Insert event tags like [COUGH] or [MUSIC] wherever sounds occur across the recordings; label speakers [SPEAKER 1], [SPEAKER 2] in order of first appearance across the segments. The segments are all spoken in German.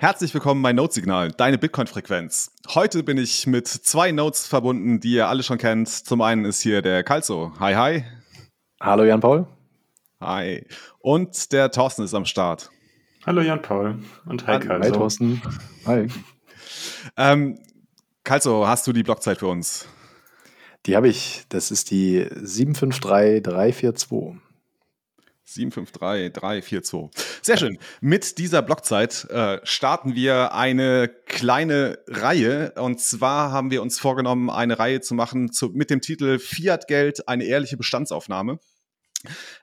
[SPEAKER 1] Herzlich willkommen bei Notesignal, deine Bitcoin-Frequenz. Heute bin ich mit zwei Notes verbunden, die ihr alle schon kennt. Zum einen ist hier der Kalzo. Hi, hi.
[SPEAKER 2] Hallo Jan-Paul.
[SPEAKER 1] Hi. Und der Thorsten ist am Start.
[SPEAKER 3] Hallo Jan-Paul und hi Kalzo.
[SPEAKER 2] Hi Thorsten. Hi.
[SPEAKER 1] Ähm, Kalzo, hast du die Blockzeit für uns?
[SPEAKER 2] Die habe ich. Das ist die 753342.
[SPEAKER 1] 753342. Sehr schön. Mit dieser Blockzeit äh, starten wir eine kleine Reihe. Und zwar haben wir uns vorgenommen, eine Reihe zu machen zu, mit dem Titel Fiat Geld, eine ehrliche Bestandsaufnahme.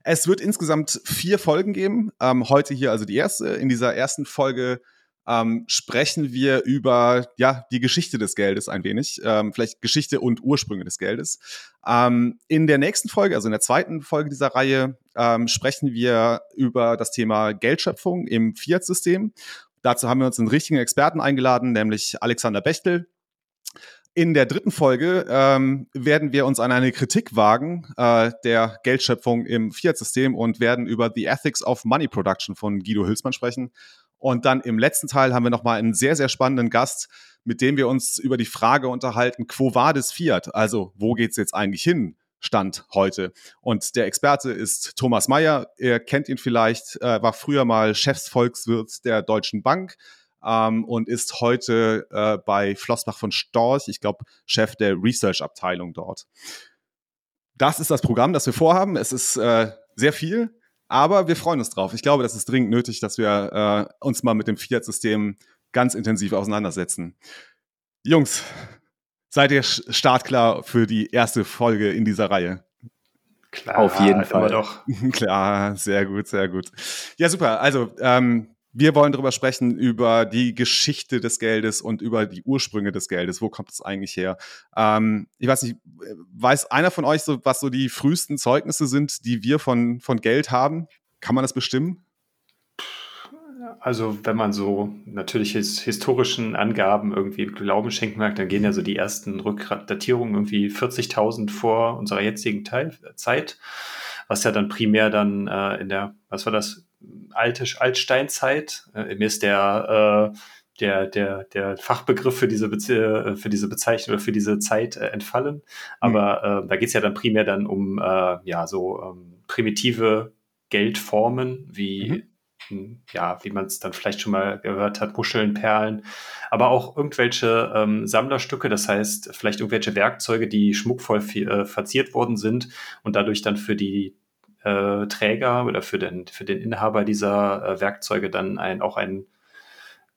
[SPEAKER 1] Es wird insgesamt vier Folgen geben. Ähm, heute hier also die erste. In dieser ersten Folge ähm, sprechen wir über ja die Geschichte des Geldes ein wenig, ähm, vielleicht Geschichte und Ursprünge des Geldes. Ähm, in der nächsten Folge, also in der zweiten Folge dieser Reihe, ähm, sprechen wir über das Thema Geldschöpfung im Fiat-System. Dazu haben wir uns einen richtigen Experten eingeladen, nämlich Alexander Bechtel. In der dritten Folge ähm, werden wir uns an eine Kritik wagen äh, der Geldschöpfung im Fiat-System und werden über The Ethics of Money Production von Guido Hülsmann sprechen. Und dann im letzten Teil haben wir nochmal einen sehr, sehr spannenden Gast, mit dem wir uns über die Frage unterhalten, quo vadis Fiat? Also, wo geht's jetzt eigentlich hin? Stand heute. Und der Experte ist Thomas Mayer. Ihr kennt ihn vielleicht, äh, war früher mal Chefsvolkswirt der Deutschen Bank ähm, und ist heute äh, bei Flossbach von Storch, ich glaube, Chef der Research-Abteilung dort. Das ist das Programm, das wir vorhaben. Es ist äh, sehr viel. Aber wir freuen uns drauf. Ich glaube, das ist dringend nötig, dass wir äh, uns mal mit dem Fiat-System ganz intensiv auseinandersetzen. Jungs, seid ihr startklar für die erste Folge in dieser Reihe?
[SPEAKER 2] Klar, auf jeden Fall.
[SPEAKER 1] Doch. [LAUGHS] Klar, sehr gut, sehr gut. Ja, super. Also, ähm, wir wollen darüber sprechen, über die Geschichte des Geldes und über die Ursprünge des Geldes. Wo kommt es eigentlich her? Ähm, ich weiß nicht, weiß einer von euch so, was so die frühesten Zeugnisse sind, die wir von, von Geld haben? Kann man das bestimmen?
[SPEAKER 3] Also, wenn man so natürlich historischen Angaben irgendwie Glauben schenken mag, dann gehen ja so die ersten Rückdatierungen irgendwie 40.000 vor unserer jetzigen Teil Zeit, was ja dann primär dann äh, in der, was war das, alte Altsteinzeit. Äh, mir ist der, äh, der, der, der Fachbegriff für diese, Bezie äh, für diese Bezeichnung oder für diese Zeit äh, entfallen. Aber mhm. da geht es ja dann primär dann um äh, ja so ähm, primitive Geldformen wie mhm hm, ja, wie man es dann vielleicht schon mal gehört hat, Muscheln, Perlen, aber auch irgendwelche ähm, Sammlerstücke, das heißt vielleicht irgendwelche Werkzeuge, die schmuckvoll äh, verziert worden sind und dadurch dann für die äh, Träger oder für den, für den Inhaber dieser äh, Werkzeuge dann ein, auch einen,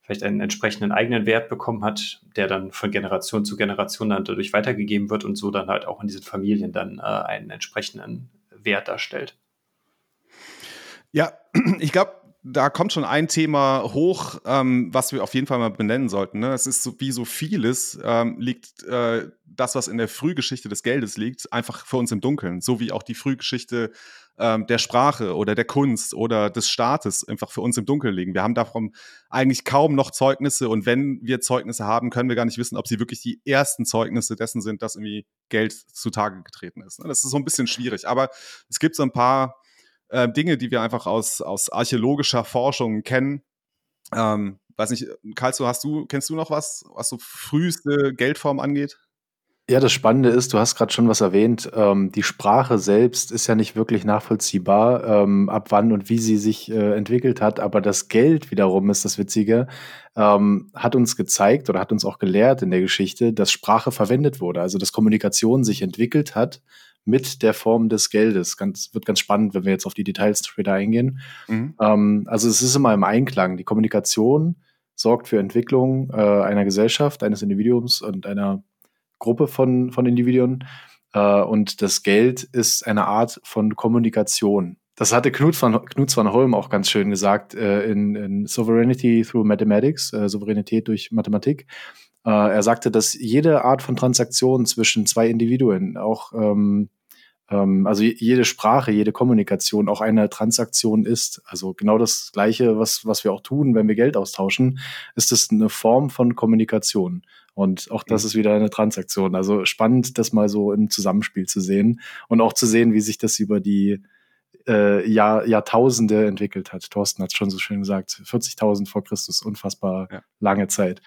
[SPEAKER 3] vielleicht einen entsprechenden eigenen Wert bekommen hat, der dann von Generation zu Generation dann dadurch weitergegeben wird und so dann halt auch in diesen Familien dann äh, einen entsprechenden Wert darstellt.
[SPEAKER 1] Ja, [CLEARS THROAT] ich glaube, da kommt schon ein Thema hoch, ähm, was wir auf jeden Fall mal benennen sollten. Ne? Es ist so, wie so vieles, ähm, liegt äh, das, was in der Frühgeschichte des Geldes liegt, einfach für uns im Dunkeln. So wie auch die Frühgeschichte ähm, der Sprache oder der Kunst oder des Staates einfach für uns im Dunkeln liegen. Wir haben davon eigentlich kaum noch Zeugnisse und wenn wir Zeugnisse haben, können wir gar nicht wissen, ob sie wirklich die ersten Zeugnisse dessen sind, dass irgendwie Geld zutage getreten ist. Ne? Das ist so ein bisschen schwierig, aber es gibt so ein paar äh, Dinge, die wir einfach aus, aus archäologischer Forschung kennen. Ähm, weiß nicht, Karl, hast du, kennst du noch was, was so früheste Geldform angeht?
[SPEAKER 2] Ja, das Spannende ist, du hast gerade schon was erwähnt, ähm, die Sprache selbst ist ja nicht wirklich nachvollziehbar, ähm, ab wann und wie sie sich äh, entwickelt hat, aber das Geld wiederum ist das Witzige, ähm, hat uns gezeigt oder hat uns auch gelehrt in der Geschichte, dass Sprache verwendet wurde, also dass Kommunikation sich entwickelt hat mit der Form des Geldes. Ganz, wird ganz spannend, wenn wir jetzt auf die Details später eingehen. Mhm. Ähm, also es ist immer im Einklang. Die Kommunikation sorgt für Entwicklung äh, einer Gesellschaft, eines Individuums und einer Gruppe von, von Individuen. Äh, und das Geld ist eine Art von Kommunikation. Das hatte Knut van, Knut van Holm auch ganz schön gesagt äh, in, in Sovereignty Through Mathematics, äh, Souveränität durch Mathematik. Äh, er sagte, dass jede Art von Transaktion zwischen zwei Individuen, auch ähm, ähm, also jede Sprache, jede Kommunikation auch eine Transaktion ist. Also genau das Gleiche, was, was wir auch tun, wenn wir Geld austauschen, ist es eine Form von Kommunikation. Und auch das mhm. ist wieder eine Transaktion. Also spannend, das mal so im Zusammenspiel zu sehen und auch zu sehen, wie sich das über die äh, Jahr, Jahrtausende entwickelt hat. Thorsten hat es schon so schön gesagt. 40.000 vor Christus, unfassbar ja. lange Zeit.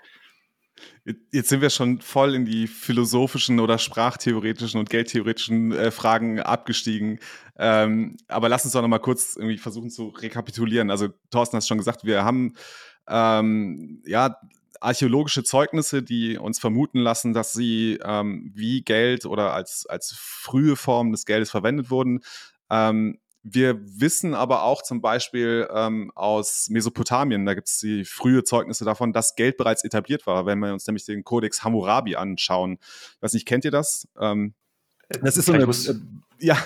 [SPEAKER 1] Jetzt sind wir schon voll in die philosophischen oder sprachtheoretischen und geldtheoretischen äh, Fragen abgestiegen. Ähm, aber lass uns doch noch mal kurz irgendwie versuchen zu rekapitulieren. Also Thorsten hat schon gesagt, wir haben ähm, ja archäologische Zeugnisse, die uns vermuten lassen, dass sie ähm, wie Geld oder als, als frühe Form des Geldes verwendet wurden. Ähm, wir wissen aber auch zum Beispiel ähm, aus Mesopotamien, da gibt es die frühe Zeugnisse davon, dass Geld bereits etabliert war, wenn wir uns nämlich den Kodex Hammurabi anschauen. Ich weiß nicht, kennt ihr das? Ähm,
[SPEAKER 3] das ist so eine, äh, ja.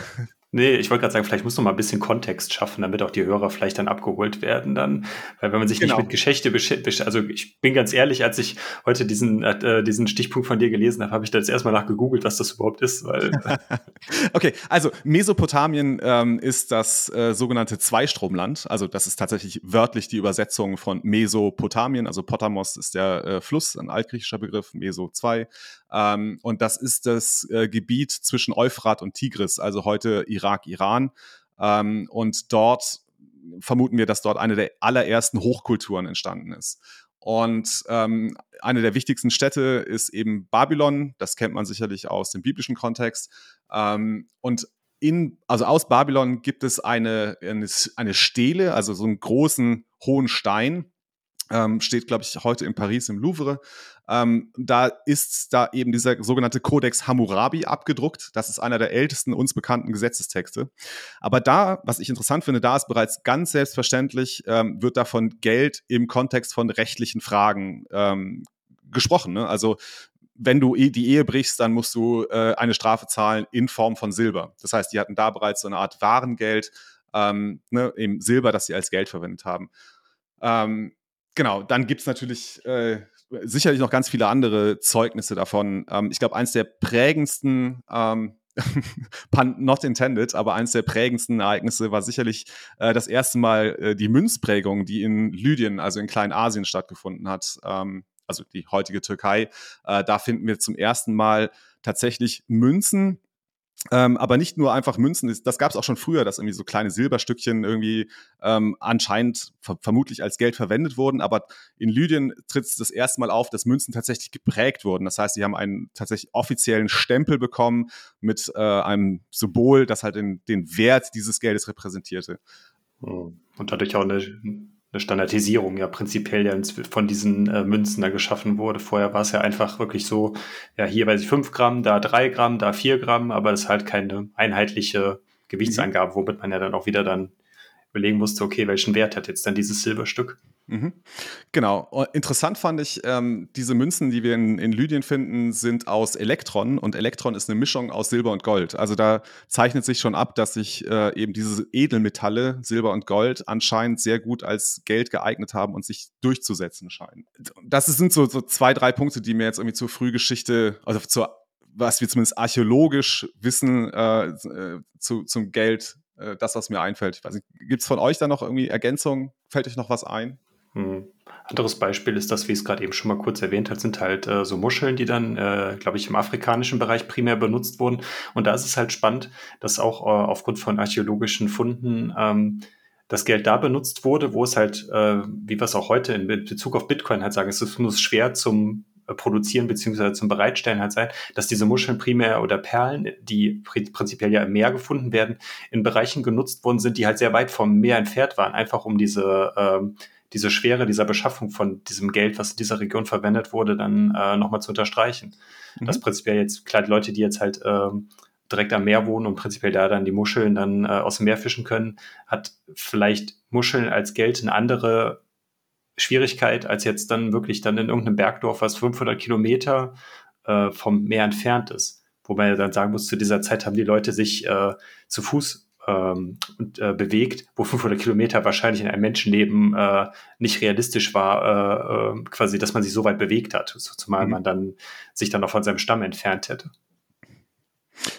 [SPEAKER 3] Nee, ich wollte gerade sagen, vielleicht muss noch mal ein bisschen Kontext schaffen, damit auch die Hörer vielleicht dann abgeholt werden dann. Weil wenn man sich genau. nicht mit Geschichte beschäftigt, also ich bin ganz ehrlich, als ich heute diesen, äh, diesen Stichpunkt von dir gelesen habe, habe ich da jetzt erstmal nach gegoogelt, was das überhaupt ist. Weil [LAUGHS]
[SPEAKER 1] okay, also Mesopotamien ähm, ist das äh, sogenannte Zweistromland. Also das ist tatsächlich wörtlich die Übersetzung von Mesopotamien. Also Potamos ist der äh, Fluss, ein altgriechischer Begriff, Meso 2. Ähm, und das ist das äh, Gebiet zwischen Euphrat und Tigris, also heute Irak, Iran. Ähm, und dort vermuten wir, dass dort eine der allerersten Hochkulturen entstanden ist. Und ähm, eine der wichtigsten Städte ist eben Babylon. Das kennt man sicherlich aus dem biblischen Kontext. Ähm, und in, also aus Babylon gibt es eine, eine, eine Stele, also so einen großen, hohen Stein, ähm, steht, glaube ich, heute in Paris im Louvre. Ähm, da ist da eben dieser sogenannte Codex Hammurabi abgedruckt. Das ist einer der ältesten uns bekannten Gesetzestexte. Aber da, was ich interessant finde, da ist bereits ganz selbstverständlich, ähm, wird davon Geld im Kontext von rechtlichen Fragen ähm, gesprochen. Ne? Also wenn du die Ehe brichst, dann musst du äh, eine Strafe zahlen in Form von Silber. Das heißt, die hatten da bereits so eine Art Warengeld, ähm, ne, eben Silber, das sie als Geld verwendet haben. Ähm, genau, dann gibt es natürlich äh, sicherlich noch ganz viele andere Zeugnisse davon. Ähm, ich glaube, eins der prägendsten, ähm, [LAUGHS] not intended, aber eins der prägendsten Ereignisse war sicherlich äh, das erste Mal äh, die Münzprägung, die in Lydien, also in Kleinasien stattgefunden hat. Ähm, also die heutige Türkei. Äh, da finden wir zum ersten Mal tatsächlich Münzen ähm, aber nicht nur einfach Münzen, das gab es auch schon früher, dass irgendwie so kleine Silberstückchen irgendwie ähm, anscheinend ver vermutlich als Geld verwendet wurden. Aber in Lydien tritt es das erste Mal auf, dass Münzen tatsächlich geprägt wurden. Das heißt, sie haben einen tatsächlich offiziellen Stempel bekommen mit äh, einem Symbol, das halt den, den Wert dieses Geldes repräsentierte.
[SPEAKER 3] Hm. Und dadurch auch eine eine Standardisierung ja prinzipiell ja von diesen äh, Münzen da geschaffen wurde. Vorher war es ja einfach wirklich so, ja, hier weiß ich 5 Gramm, da 3 Gramm, da 4 Gramm, aber es ist halt keine einheitliche Gewichtsangabe, mhm. womit man ja dann auch wieder dann überlegen musste, okay, welchen Wert hat jetzt dann dieses Silberstück?
[SPEAKER 1] Mhm. Genau. Interessant fand ich, ähm, diese Münzen, die wir in, in Lydien finden, sind aus Elektron und Elektron ist eine Mischung aus Silber und Gold. Also da zeichnet sich schon ab, dass sich äh, eben diese Edelmetalle, Silber und Gold, anscheinend sehr gut als Geld geeignet haben und sich durchzusetzen scheinen. Das sind so, so zwei, drei Punkte, die mir jetzt irgendwie zur Frühgeschichte, also zur was wir zumindest archäologisch wissen äh, äh zu, zum Geld, äh, das, was mir einfällt. Gibt es von euch da noch irgendwie Ergänzungen? Fällt euch noch was ein?
[SPEAKER 3] Hm. Anderes Beispiel ist das, wie ich es gerade eben schon mal kurz erwähnt habe, sind halt äh, so Muscheln, die dann, äh, glaube ich, im afrikanischen Bereich primär benutzt wurden. Und da ist es halt spannend, dass auch äh, aufgrund von archäologischen Funden ähm, das Geld da benutzt wurde, wo es halt, äh, wie wir es auch heute in Bezug auf Bitcoin halt sagen, es muss schwer zum äh, produzieren beziehungsweise zum Bereitstellen halt sein, dass diese Muscheln primär oder Perlen, die prinzipiell ja im Meer gefunden werden, in Bereichen genutzt worden sind, die halt sehr weit vom Meer entfernt waren, einfach um diese ähm, diese Schwere dieser Beschaffung von diesem Geld, was in dieser Region verwendet wurde, dann äh, nochmal zu unterstreichen. Mhm. Das prinzipiell jetzt, klar, die Leute, die jetzt halt ähm, direkt am Meer wohnen und prinzipiell da dann die Muscheln dann äh, aus dem Meer fischen können, hat vielleicht Muscheln als Geld eine andere Schwierigkeit als jetzt dann wirklich dann in irgendeinem Bergdorf, was 500 Kilometer äh, vom Meer entfernt ist. Wobei man dann sagen muss, zu dieser Zeit haben die Leute sich äh, zu Fuß ähm, und, äh, bewegt, wo 500 Kilometer wahrscheinlich in einem Menschenleben äh, nicht realistisch war, äh, äh quasi, dass man sich so weit bewegt hat, zumal mhm. man dann sich dann noch von seinem Stamm entfernt hätte.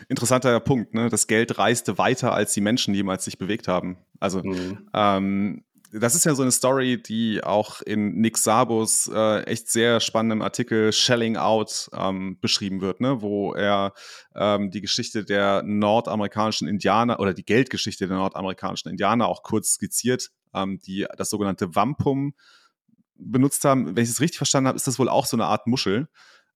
[SPEAKER 1] Interessanter Punkt, ne? Das Geld reiste weiter, als die Menschen jemals sich bewegt haben. Also mhm. ähm, das ist ja so eine Story, die auch in Nick Sabos äh, echt sehr spannendem Artikel Shelling Out ähm, beschrieben wird, ne? wo er ähm, die Geschichte der nordamerikanischen Indianer oder die Geldgeschichte der nordamerikanischen Indianer auch kurz skizziert, ähm, die das sogenannte Wampum benutzt haben. Wenn ich es richtig verstanden habe, ist das wohl auch so eine Art Muschel.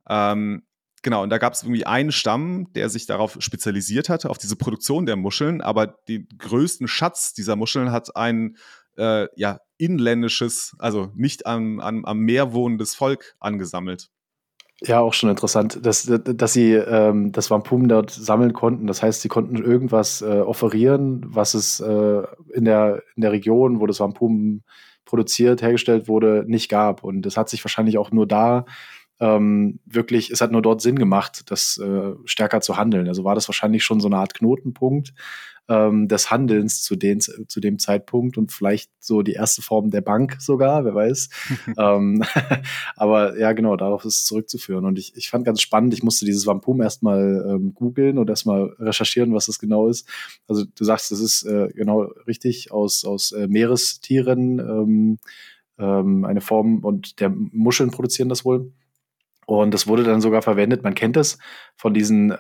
[SPEAKER 1] Ähm, genau, und da gab es irgendwie einen Stamm, der sich darauf spezialisiert hatte, auf diese Produktion der Muscheln, aber den größten Schatz dieser Muscheln hat ein äh, ja, inländisches, also nicht am, am, am Meer wohnendes Volk angesammelt.
[SPEAKER 2] Ja, auch schon interessant, dass, dass sie ähm, das Wampum dort sammeln konnten. Das heißt, sie konnten irgendwas äh, offerieren, was es äh, in, der, in der Region, wo das Wampum produziert, hergestellt wurde, nicht gab. Und das hat sich wahrscheinlich auch nur da ähm, wirklich, es hat nur dort Sinn gemacht, das äh, stärker zu handeln. Also war das wahrscheinlich schon so eine Art Knotenpunkt, ähm, des Handelns zu, den, zu dem Zeitpunkt und vielleicht so die erste Form der Bank sogar, wer weiß. [LAUGHS] ähm, [LAUGHS] aber ja, genau, darauf ist es zurückzuführen. Und ich, ich fand ganz spannend, ich musste dieses Vampum erstmal ähm, googeln und erstmal recherchieren, was das genau ist. Also du sagst, das ist äh, genau richtig aus, aus äh, Meerestieren ähm, ähm, eine Form und der Muscheln produzieren das wohl. Und das wurde dann sogar verwendet, man kennt es von diesen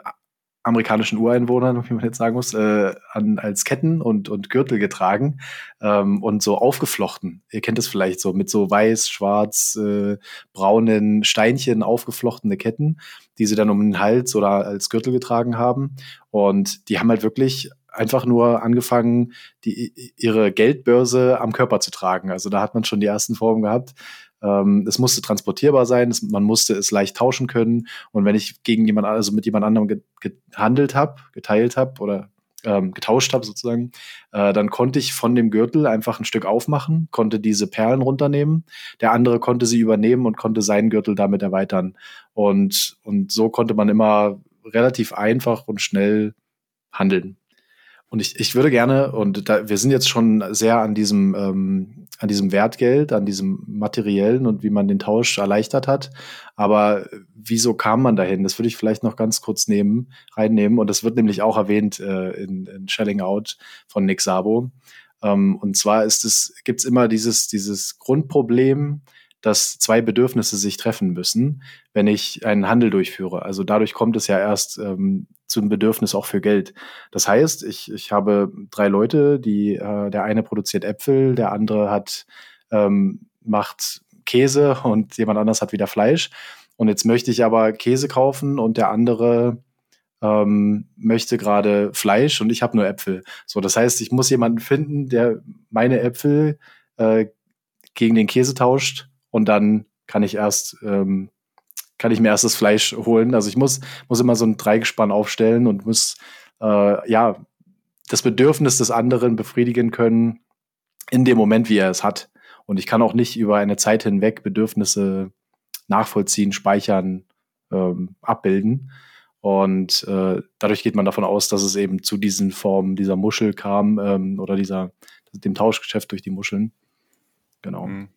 [SPEAKER 2] amerikanischen Ureinwohnern, wie man jetzt sagen muss, äh, an, als Ketten und, und Gürtel getragen ähm, und so aufgeflochten. Ihr kennt es vielleicht so mit so weiß, schwarz, äh, braunen Steinchen aufgeflochtene Ketten, die sie dann um den Hals oder als Gürtel getragen haben. Und die haben halt wirklich einfach nur angefangen, die, ihre Geldbörse am Körper zu tragen. Also da hat man schon die ersten Formen gehabt. Ähm, es musste transportierbar sein, es, man musste es leicht tauschen können. Und wenn ich gegen jemand, also mit jemand anderem ge gehandelt habe, geteilt habe oder ähm, getauscht habe sozusagen, äh, dann konnte ich von dem Gürtel einfach ein Stück aufmachen, konnte diese Perlen runternehmen. Der andere konnte sie übernehmen und konnte seinen Gürtel damit erweitern. Und, und so konnte man immer relativ einfach und schnell handeln. Und ich, ich würde gerne, und da, wir sind jetzt schon sehr an diesem, ähm, an diesem Wertgeld, an diesem materiellen und wie man den Tausch erleichtert hat. Aber wieso kam man dahin? Das würde ich vielleicht noch ganz kurz nehmen, reinnehmen. Und das wird nämlich auch erwähnt äh, in, in Shelling Out von Nick Sabo. Ähm, und zwar ist es, gibt's immer dieses, dieses Grundproblem, dass zwei Bedürfnisse sich treffen müssen, wenn ich einen Handel durchführe. Also dadurch kommt es ja erst ähm, zu einem Bedürfnis auch für Geld. Das heißt, ich, ich habe drei Leute, die äh, der eine produziert Äpfel, der andere hat ähm, macht Käse und jemand anders hat wieder Fleisch. Und jetzt möchte ich aber Käse kaufen und der andere ähm, möchte gerade Fleisch und ich habe nur Äpfel. So, das heißt, ich muss jemanden finden, der meine Äpfel äh, gegen den Käse tauscht und dann kann ich erst ähm, kann ich mir erst das Fleisch holen. Also ich muss muss immer so ein Dreigespann aufstellen und muss äh, ja das Bedürfnis des anderen befriedigen können in dem Moment, wie er es hat. Und ich kann auch nicht über eine Zeit hinweg Bedürfnisse nachvollziehen, speichern, ähm, abbilden. Und äh, dadurch geht man davon aus, dass es eben zu diesen Formen dieser Muschel kam ähm, oder dieser dem Tauschgeschäft durch die Muscheln. Genau. Mhm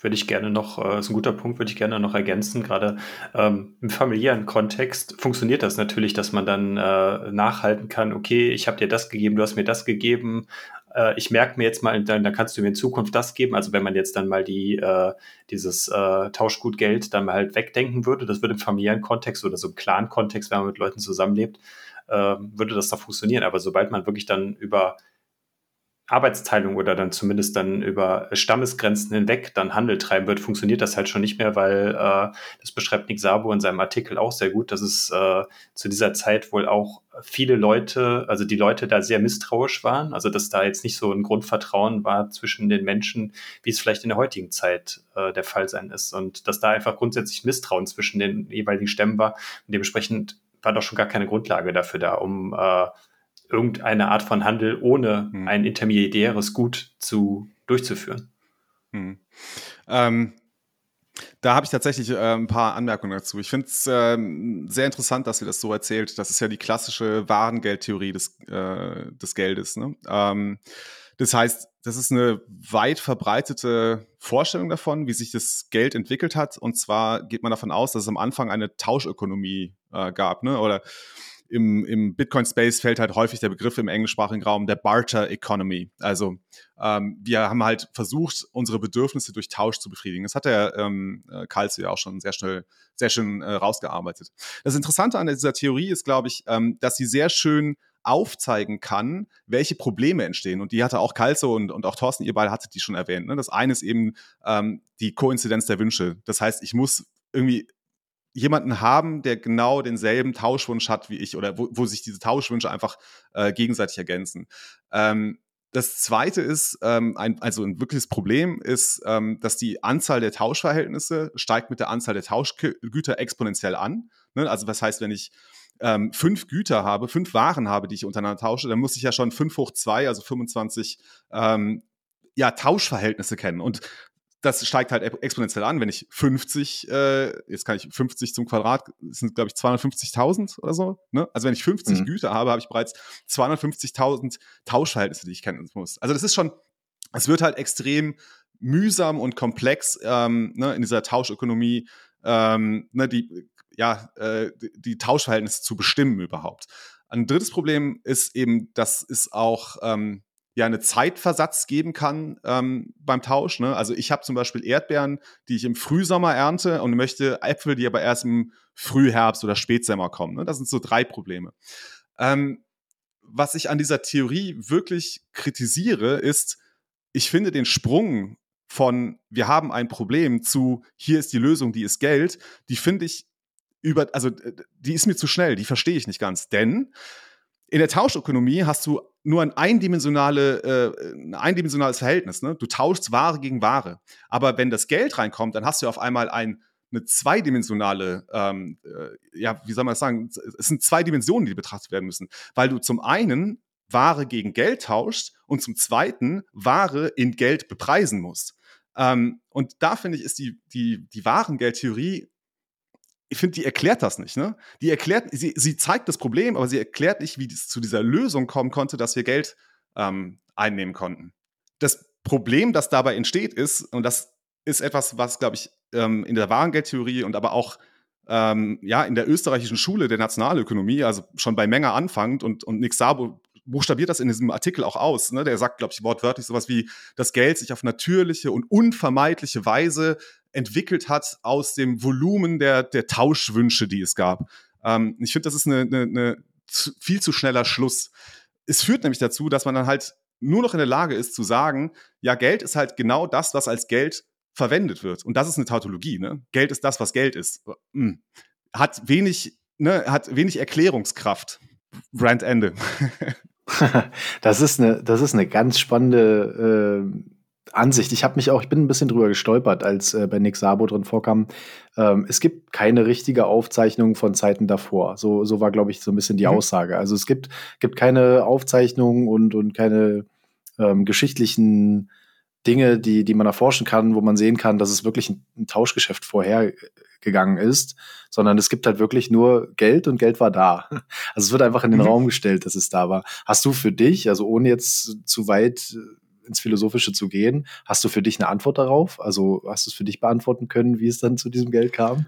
[SPEAKER 3] würde ich gerne noch, äh, ist ein guter Punkt, würde ich gerne noch ergänzen. Gerade ähm, im familiären Kontext funktioniert das natürlich, dass man dann äh, nachhalten kann, okay, ich habe dir das gegeben, du hast mir das gegeben, äh, ich merke mir jetzt mal, dann, dann kannst du mir in Zukunft das geben. Also wenn man jetzt dann mal die, äh, dieses äh, Tauschgutgeld dann mal halt wegdenken würde, das würde im familiären Kontext oder so im Clan-Kontext, wenn man mit Leuten zusammenlebt, äh, würde das da funktionieren. Aber sobald man wirklich dann über Arbeitsteilung oder dann zumindest dann über Stammesgrenzen hinweg dann Handel treiben wird, funktioniert das halt schon nicht mehr, weil äh, das beschreibt Nick Sabo in seinem Artikel auch sehr gut, dass es äh, zu dieser Zeit wohl auch viele Leute, also die Leute da sehr misstrauisch waren, also dass da jetzt nicht so ein Grundvertrauen war zwischen den Menschen, wie es vielleicht in der heutigen Zeit äh, der Fall sein ist. Und dass da einfach grundsätzlich Misstrauen zwischen den jeweiligen Stämmen war. Und dementsprechend war doch schon gar keine Grundlage dafür da, um äh, irgendeine Art von Handel ohne hm. ein intermediäres Gut zu durchzuführen. Hm.
[SPEAKER 1] Ähm, da habe ich tatsächlich äh, ein paar Anmerkungen dazu. Ich finde es äh, sehr interessant, dass ihr das so erzählt. Das ist ja die klassische Warengeldtheorie des, äh, des Geldes. Ne? Ähm, das heißt, das ist eine weit verbreitete Vorstellung davon, wie sich das Geld entwickelt hat. Und zwar geht man davon aus, dass es am Anfang eine Tauschökonomie äh, gab. Ne? Oder im, im Bitcoin-Space fällt halt häufig der Begriff im englischsprachigen Raum der Barter Economy. Also ähm, wir haben halt versucht, unsere Bedürfnisse durch Tausch zu befriedigen. Das hat der ähm, äh, Kalze ja auch schon sehr schnell, sehr schön äh, rausgearbeitet. Das Interessante an dieser Theorie ist, glaube ich, ähm, dass sie sehr schön aufzeigen kann, welche Probleme entstehen. Und die hatte auch Kalzo und, und auch Thorsten, ihr beide hattet die schon erwähnt. Ne? Das eine ist eben ähm, die Koinzidenz der Wünsche. Das heißt, ich muss irgendwie jemanden haben, der genau denselben Tauschwunsch hat wie ich oder wo, wo sich diese Tauschwünsche einfach äh, gegenseitig ergänzen. Ähm, das zweite ist, ähm, ein, also ein wirkliches Problem ist, ähm, dass die Anzahl der Tauschverhältnisse steigt mit der Anzahl der Tauschgüter exponentiell an. Ne? Also das heißt, wenn ich ähm, fünf Güter habe, fünf Waren habe, die ich untereinander tausche, dann muss ich ja schon fünf hoch zwei, also 25 ähm, ja, Tauschverhältnisse kennen. Und das steigt halt exponentiell an. Wenn ich 50, äh, jetzt kann ich 50 zum Quadrat, sind glaube ich 250.000 oder so. Ne? Also wenn ich 50 mhm. Güter habe, habe ich bereits 250.000 Tauschverhältnisse, die ich kennen muss. Also das ist schon, es wird halt extrem mühsam und komplex ähm, ne, in dieser Tauschökonomie, ähm, ne, die, ja, äh, die Tauschverhältnisse zu bestimmen überhaupt. Ein drittes Problem ist eben, dass es auch ähm, ja eine Zeitversatz geben kann ähm, beim Tausch. Ne? Also ich habe zum Beispiel Erdbeeren, die ich im Frühsommer ernte und möchte Äpfel, die aber erst im Frühherbst oder Spätsommer kommen. Ne? Das sind so drei Probleme. Ähm, was ich an dieser Theorie wirklich kritisiere, ist, ich finde den Sprung von wir haben ein Problem zu hier ist die Lösung, die ist Geld, die finde ich über, also die ist mir zu schnell, die verstehe ich nicht ganz. Denn in der Tauschökonomie hast du nur ein, eindimensionale, äh, ein eindimensionales Verhältnis. Ne? Du tauschst Ware gegen Ware. Aber wenn das Geld reinkommt, dann hast du auf einmal ein, eine zweidimensionale, ähm, äh, ja, wie soll man das sagen? Es sind zwei Dimensionen, die betrachtet werden müssen. Weil du zum einen Ware gegen Geld tauschst und zum zweiten Ware in Geld bepreisen musst. Ähm, und da finde ich, ist die, die, die Warengeldtheorie ich finde, die erklärt das nicht. Ne? Die erklärt, sie, sie zeigt das Problem, aber sie erklärt nicht, wie es zu dieser Lösung kommen konnte, dass wir Geld ähm, einnehmen konnten. Das Problem, das dabei entsteht, ist, und das ist etwas, was, glaube ich, ähm, in der Warengeldtheorie und aber auch ähm, ja, in der österreichischen Schule der Nationalökonomie, also schon bei Menger anfangend und, und Nick Sabo buchstabiert das in diesem Artikel auch aus. Ne? Der sagt, glaube ich, wortwörtlich sowas wie, dass Geld sich auf natürliche und unvermeidliche Weise entwickelt hat aus dem Volumen der, der Tauschwünsche, die es gab. Ähm, ich finde, das ist eine, eine, eine viel zu schneller Schluss. Es führt nämlich dazu, dass man dann halt nur noch in der Lage ist zu sagen, ja, Geld ist halt genau das, was als Geld verwendet wird. Und das ist eine Tautologie. Ne? Geld ist das, was Geld ist. Hm. Hat wenig, ne, hat wenig Erklärungskraft. Brand Ende. [LAUGHS]
[SPEAKER 2] das ist eine, das ist eine ganz spannende äh Ansicht. Ich habe mich auch, ich bin ein bisschen drüber gestolpert, als äh, bei Nick Sabo drin vorkam. Ähm, es gibt keine richtige Aufzeichnung von Zeiten davor. So, so war, glaube ich, so ein bisschen die mhm. Aussage. Also es gibt, gibt keine Aufzeichnungen und, und keine ähm, geschichtlichen Dinge, die, die man erforschen kann, wo man sehen kann, dass es wirklich ein, ein Tauschgeschäft vorhergegangen ist, sondern es gibt halt wirklich nur Geld und Geld war da. [LAUGHS] Also es wird einfach in den mhm. Raum gestellt, dass es da war. Hast du für dich, also ohne jetzt zu weit ins Philosophische zu gehen. Hast du für dich eine Antwort darauf? Also hast du es für dich beantworten können, wie es dann zu diesem Geld kam?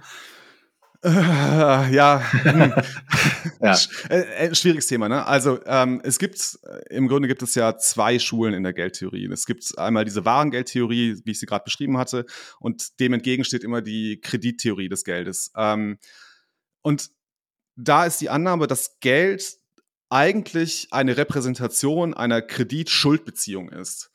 [SPEAKER 1] Äh, ja, hm. [LAUGHS] ja. Äh, äh, schwieriges Thema. Ne? Also ähm, es gibt im Grunde gibt es ja zwei Schulen in der Geldtheorie. Es gibt einmal diese Warengeldtheorie, wie ich sie gerade beschrieben hatte, und dem entgegen steht immer die Kredittheorie des Geldes. Ähm, und da ist die Annahme, dass Geld eigentlich eine Repräsentation einer Kredit-Schuldbeziehung ist.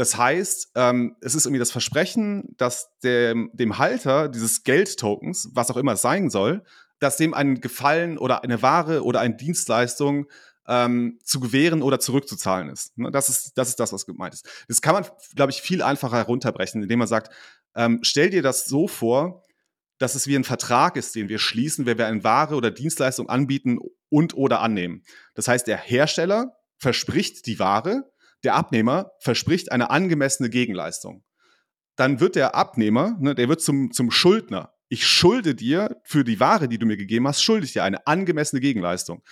[SPEAKER 1] Das heißt, ähm, es ist irgendwie das Versprechen, dass dem, dem Halter dieses Geldtokens, was auch immer es sein soll, dass dem ein Gefallen oder eine Ware oder eine Dienstleistung ähm, zu gewähren oder zurückzuzahlen ist. Ne, das ist. Das ist das, was gemeint ist. Das kann man, glaube ich, viel einfacher herunterbrechen, indem man sagt, ähm, stell dir das so vor, dass es wie ein Vertrag ist, den wir schließen, wenn wir eine Ware oder Dienstleistung anbieten und oder annehmen. Das heißt, der Hersteller verspricht die Ware, der Abnehmer verspricht eine angemessene Gegenleistung. Dann wird der Abnehmer, ne, der wird zum, zum Schuldner. Ich schulde dir für die Ware, die du mir gegeben hast, schulde ich dir eine angemessene Gegenleistung.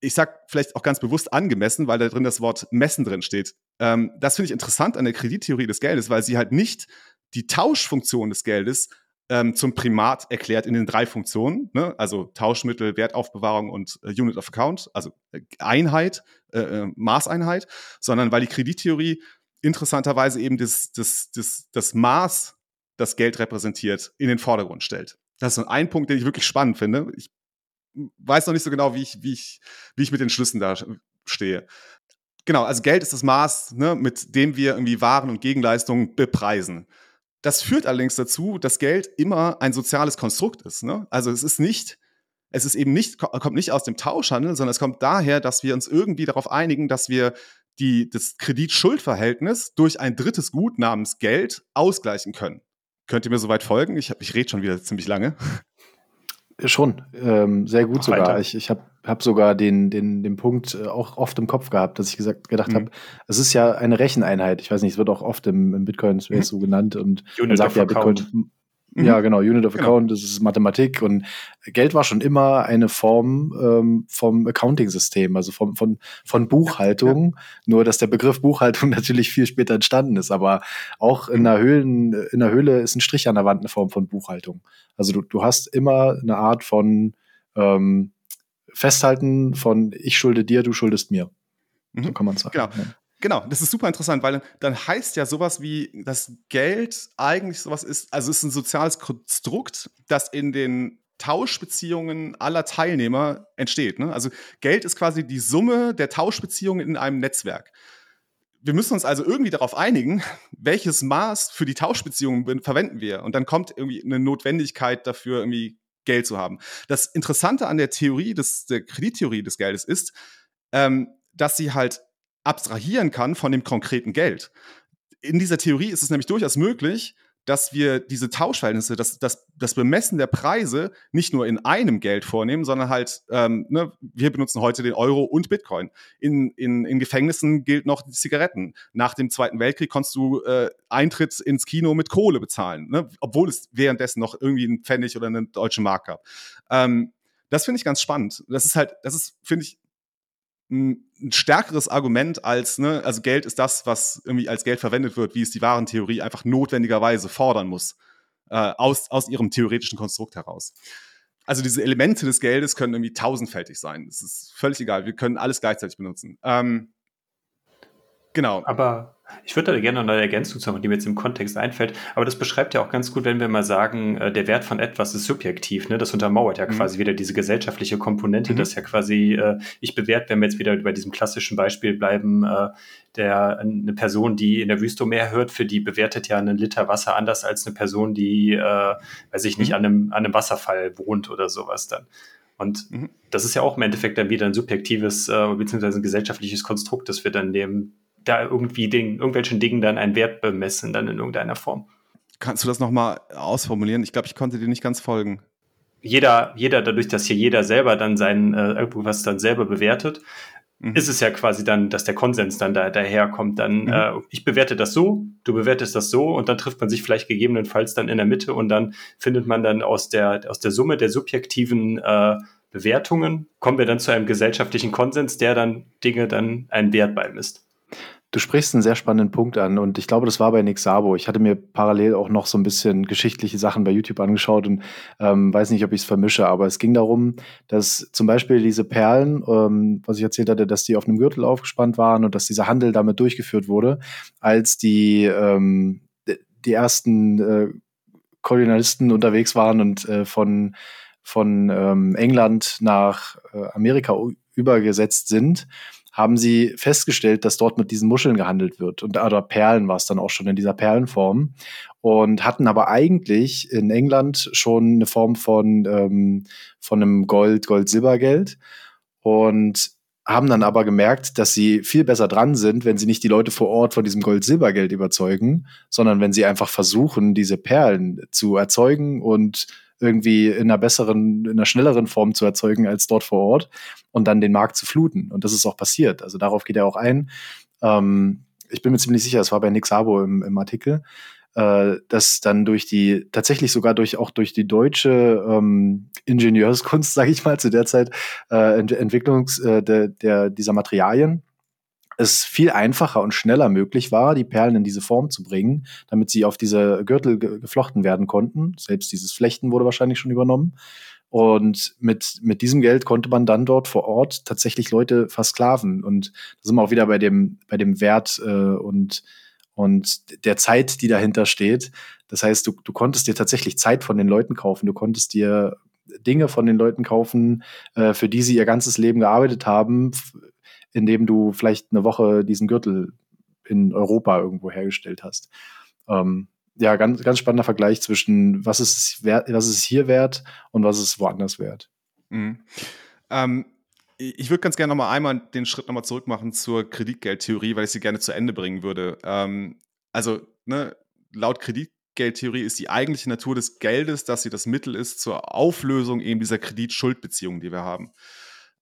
[SPEAKER 1] Ich sage vielleicht auch ganz bewusst angemessen, weil da drin das Wort messen drin steht. Ähm, das finde ich interessant an der Kredittheorie des Geldes, weil sie halt nicht die Tauschfunktion des Geldes ähm, zum Primat erklärt in den drei Funktionen, ne? also Tauschmittel, Wertaufbewahrung und äh, Unit of Account, also äh, Einheit, äh, äh, Maßeinheit, sondern weil die Kredittheorie interessanterweise eben das, das, das, das Maß, das Geld repräsentiert, in den Vordergrund stellt. Das ist ein Punkt, den ich wirklich spannend finde. Ich weiß noch nicht so genau, wie ich, wie ich, wie ich mit den Schlüssen da stehe. Genau, also Geld ist das Maß, ne, mit dem wir irgendwie Waren und Gegenleistungen bepreisen. Das führt allerdings dazu, dass Geld immer ein soziales Konstrukt ist. Ne? Also es ist nicht, es ist eben nicht, kommt nicht aus dem Tauschhandel, sondern es kommt daher, dass wir uns irgendwie darauf einigen, dass wir die, das Kredit-Schuld-Verhältnis durch ein drittes Gut namens Geld ausgleichen können. Könnt ihr mir soweit folgen? Ich, ich rede schon wieder ziemlich lange.
[SPEAKER 2] Schon, ähm, sehr gut Ach, sogar. Weiter. Ich, ich habe hab sogar den, den, den Punkt äh, auch oft im Kopf gehabt, dass ich gesagt, gedacht mhm. habe, es ist ja eine Recheneinheit. Ich weiß nicht, es wird auch oft im, im Bitcoin-Space mhm. so genannt und Unit man sagt ja, Bitcoin, Mhm. Ja, genau, Unit of genau. Account, das ist Mathematik und Geld war schon immer eine Form ähm, vom Accounting-System, also vom, von, von Buchhaltung, ja. nur dass der Begriff Buchhaltung [LAUGHS] natürlich viel später entstanden ist, aber auch in der, Höhlen, in der Höhle ist ein Strich an der Wand eine Form von Buchhaltung. Also du, du hast immer eine Art von ähm, Festhalten von ich schulde dir, du schuldest mir.
[SPEAKER 1] So mhm. kann man sagen. Genau. Genau, das ist super interessant, weil dann heißt ja sowas wie, dass Geld eigentlich sowas ist, also es ist ein soziales Konstrukt, das in den Tauschbeziehungen aller Teilnehmer entsteht. Ne? Also Geld ist quasi die Summe der Tauschbeziehungen in einem Netzwerk. Wir müssen uns also irgendwie darauf einigen, welches Maß für die Tauschbeziehungen verwenden wir. Und dann kommt irgendwie eine Notwendigkeit dafür, irgendwie Geld zu haben. Das Interessante an der Theorie des, der Kredittheorie des Geldes ist, ähm, dass sie halt abstrahieren kann von dem konkreten Geld. In dieser Theorie ist es nämlich durchaus möglich, dass wir diese Tauschverhältnisse, das, das, das Bemessen der Preise nicht nur in einem Geld vornehmen, sondern halt, ähm, ne, wir benutzen heute den Euro und Bitcoin. In, in, in Gefängnissen gilt noch die Zigaretten. Nach dem Zweiten Weltkrieg konntest du äh, Eintritt ins Kino mit Kohle bezahlen, ne, obwohl es währenddessen noch irgendwie einen Pfennig oder einen deutschen Mark gab. Ähm, das finde ich ganz spannend. Das ist halt, das ist, finde ich, ein, stärkeres Argument als, ne, also Geld ist das, was irgendwie als Geld verwendet wird, wie es die Warentheorie einfach notwendigerweise fordern muss, äh, aus, aus ihrem theoretischen Konstrukt heraus. Also diese Elemente des Geldes können irgendwie tausendfältig sein. Das ist völlig egal. Wir können alles gleichzeitig benutzen. Ähm, genau.
[SPEAKER 3] Aber ich würde da gerne noch eine Ergänzung zu machen, die mir jetzt im Kontext einfällt. Aber das beschreibt ja auch ganz gut, wenn wir mal sagen, äh, der Wert von etwas ist subjektiv. Ne? Das untermauert ja mhm. quasi wieder diese gesellschaftliche Komponente, mhm. dass ja quasi äh, ich bewerte, wenn wir jetzt wieder bei diesem klassischen Beispiel bleiben, äh, der eine Person, die in der Wüste mehr hört, für die bewertet ja einen Liter Wasser anders als eine Person, die, äh, weiß ich nicht, mhm. an, einem, an einem Wasserfall wohnt oder sowas dann. Und mhm. das ist ja auch im Endeffekt dann wieder ein subjektives äh, beziehungsweise ein gesellschaftliches Konstrukt, das wir dann dem da irgendwie den, irgendwelchen Dingen dann einen Wert bemessen, dann in irgendeiner Form.
[SPEAKER 1] Kannst du das nochmal ausformulieren? Ich glaube, ich konnte dir nicht ganz folgen.
[SPEAKER 3] Jeder, jeder, dadurch, dass hier jeder selber dann sein, äh, irgendwas dann selber bewertet, mhm. ist es ja quasi dann, dass der Konsens dann da, daherkommt. Dann, mhm. äh, ich bewerte das so, du bewertest das so und dann trifft man sich vielleicht gegebenenfalls dann in der Mitte und dann findet man dann aus der, aus der Summe der subjektiven äh, Bewertungen, kommen wir dann zu einem gesellschaftlichen Konsens, der dann Dinge dann einen Wert beimisst.
[SPEAKER 2] Du sprichst einen sehr spannenden Punkt an und ich glaube, das war bei Nick Sabo. Ich hatte mir parallel auch noch so ein bisschen geschichtliche Sachen bei YouTube angeschaut und ähm, weiß nicht, ob ich es vermische, aber es ging darum, dass zum Beispiel diese Perlen, ähm, was ich erzählt hatte, dass die auf einem Gürtel aufgespannt waren und dass dieser Handel damit durchgeführt wurde, als die, ähm, die ersten äh, Kolonialisten unterwegs waren und äh, von, von ähm, England nach äh, Amerika übergesetzt sind haben sie festgestellt, dass dort mit diesen Muscheln gehandelt wird. Und, oder Perlen war es dann auch schon in dieser Perlenform. Und hatten aber eigentlich in England schon eine Form von, ähm, von einem Gold, Gold-Silbergeld. Und haben dann aber gemerkt, dass sie viel besser dran sind, wenn sie nicht die Leute vor Ort von diesem Gold-Silbergeld überzeugen, sondern wenn sie einfach versuchen, diese Perlen zu erzeugen und irgendwie in einer besseren, in einer schnelleren Form zu erzeugen als dort vor Ort und dann den Markt zu fluten. Und das ist auch passiert. Also darauf geht er auch ein. Ähm, ich bin mir ziemlich sicher, es war bei Nick Sabo im, im Artikel, äh, dass dann durch die, tatsächlich sogar durch auch durch die deutsche ähm, Ingenieurskunst, [LAUGHS] sage ich mal, zu der Zeit, äh, Ent Entwicklungs äh, der, dieser Materialien, es viel einfacher und schneller möglich war, die Perlen in diese Form zu bringen, damit sie auf diese Gürtel ge geflochten werden konnten. Selbst dieses Flechten wurde wahrscheinlich schon übernommen. Und mit, mit diesem Geld konnte man dann dort vor Ort tatsächlich Leute versklaven. Und da sind wir auch wieder bei dem, bei dem Wert äh, und, und der Zeit, die dahinter steht. Das heißt, du, du konntest dir tatsächlich Zeit von den Leuten kaufen. Du konntest dir Dinge von den Leuten kaufen, äh, für die sie ihr ganzes Leben gearbeitet haben, indem du vielleicht eine Woche diesen Gürtel in Europa irgendwo hergestellt hast. Ähm, ja, ganz, ganz spannender Vergleich zwischen was ist, wert, was ist hier wert und was ist woanders wert.
[SPEAKER 1] Mhm. Ähm, ich würde ganz gerne noch mal einmal den Schritt noch mal zurück machen zur Kreditgeldtheorie, weil ich sie gerne zu Ende bringen würde. Ähm, also, ne, laut Kreditgeldtheorie ist die eigentliche Natur des Geldes, dass sie das Mittel ist zur Auflösung eben dieser Kreditschuldbeziehungen, die wir haben.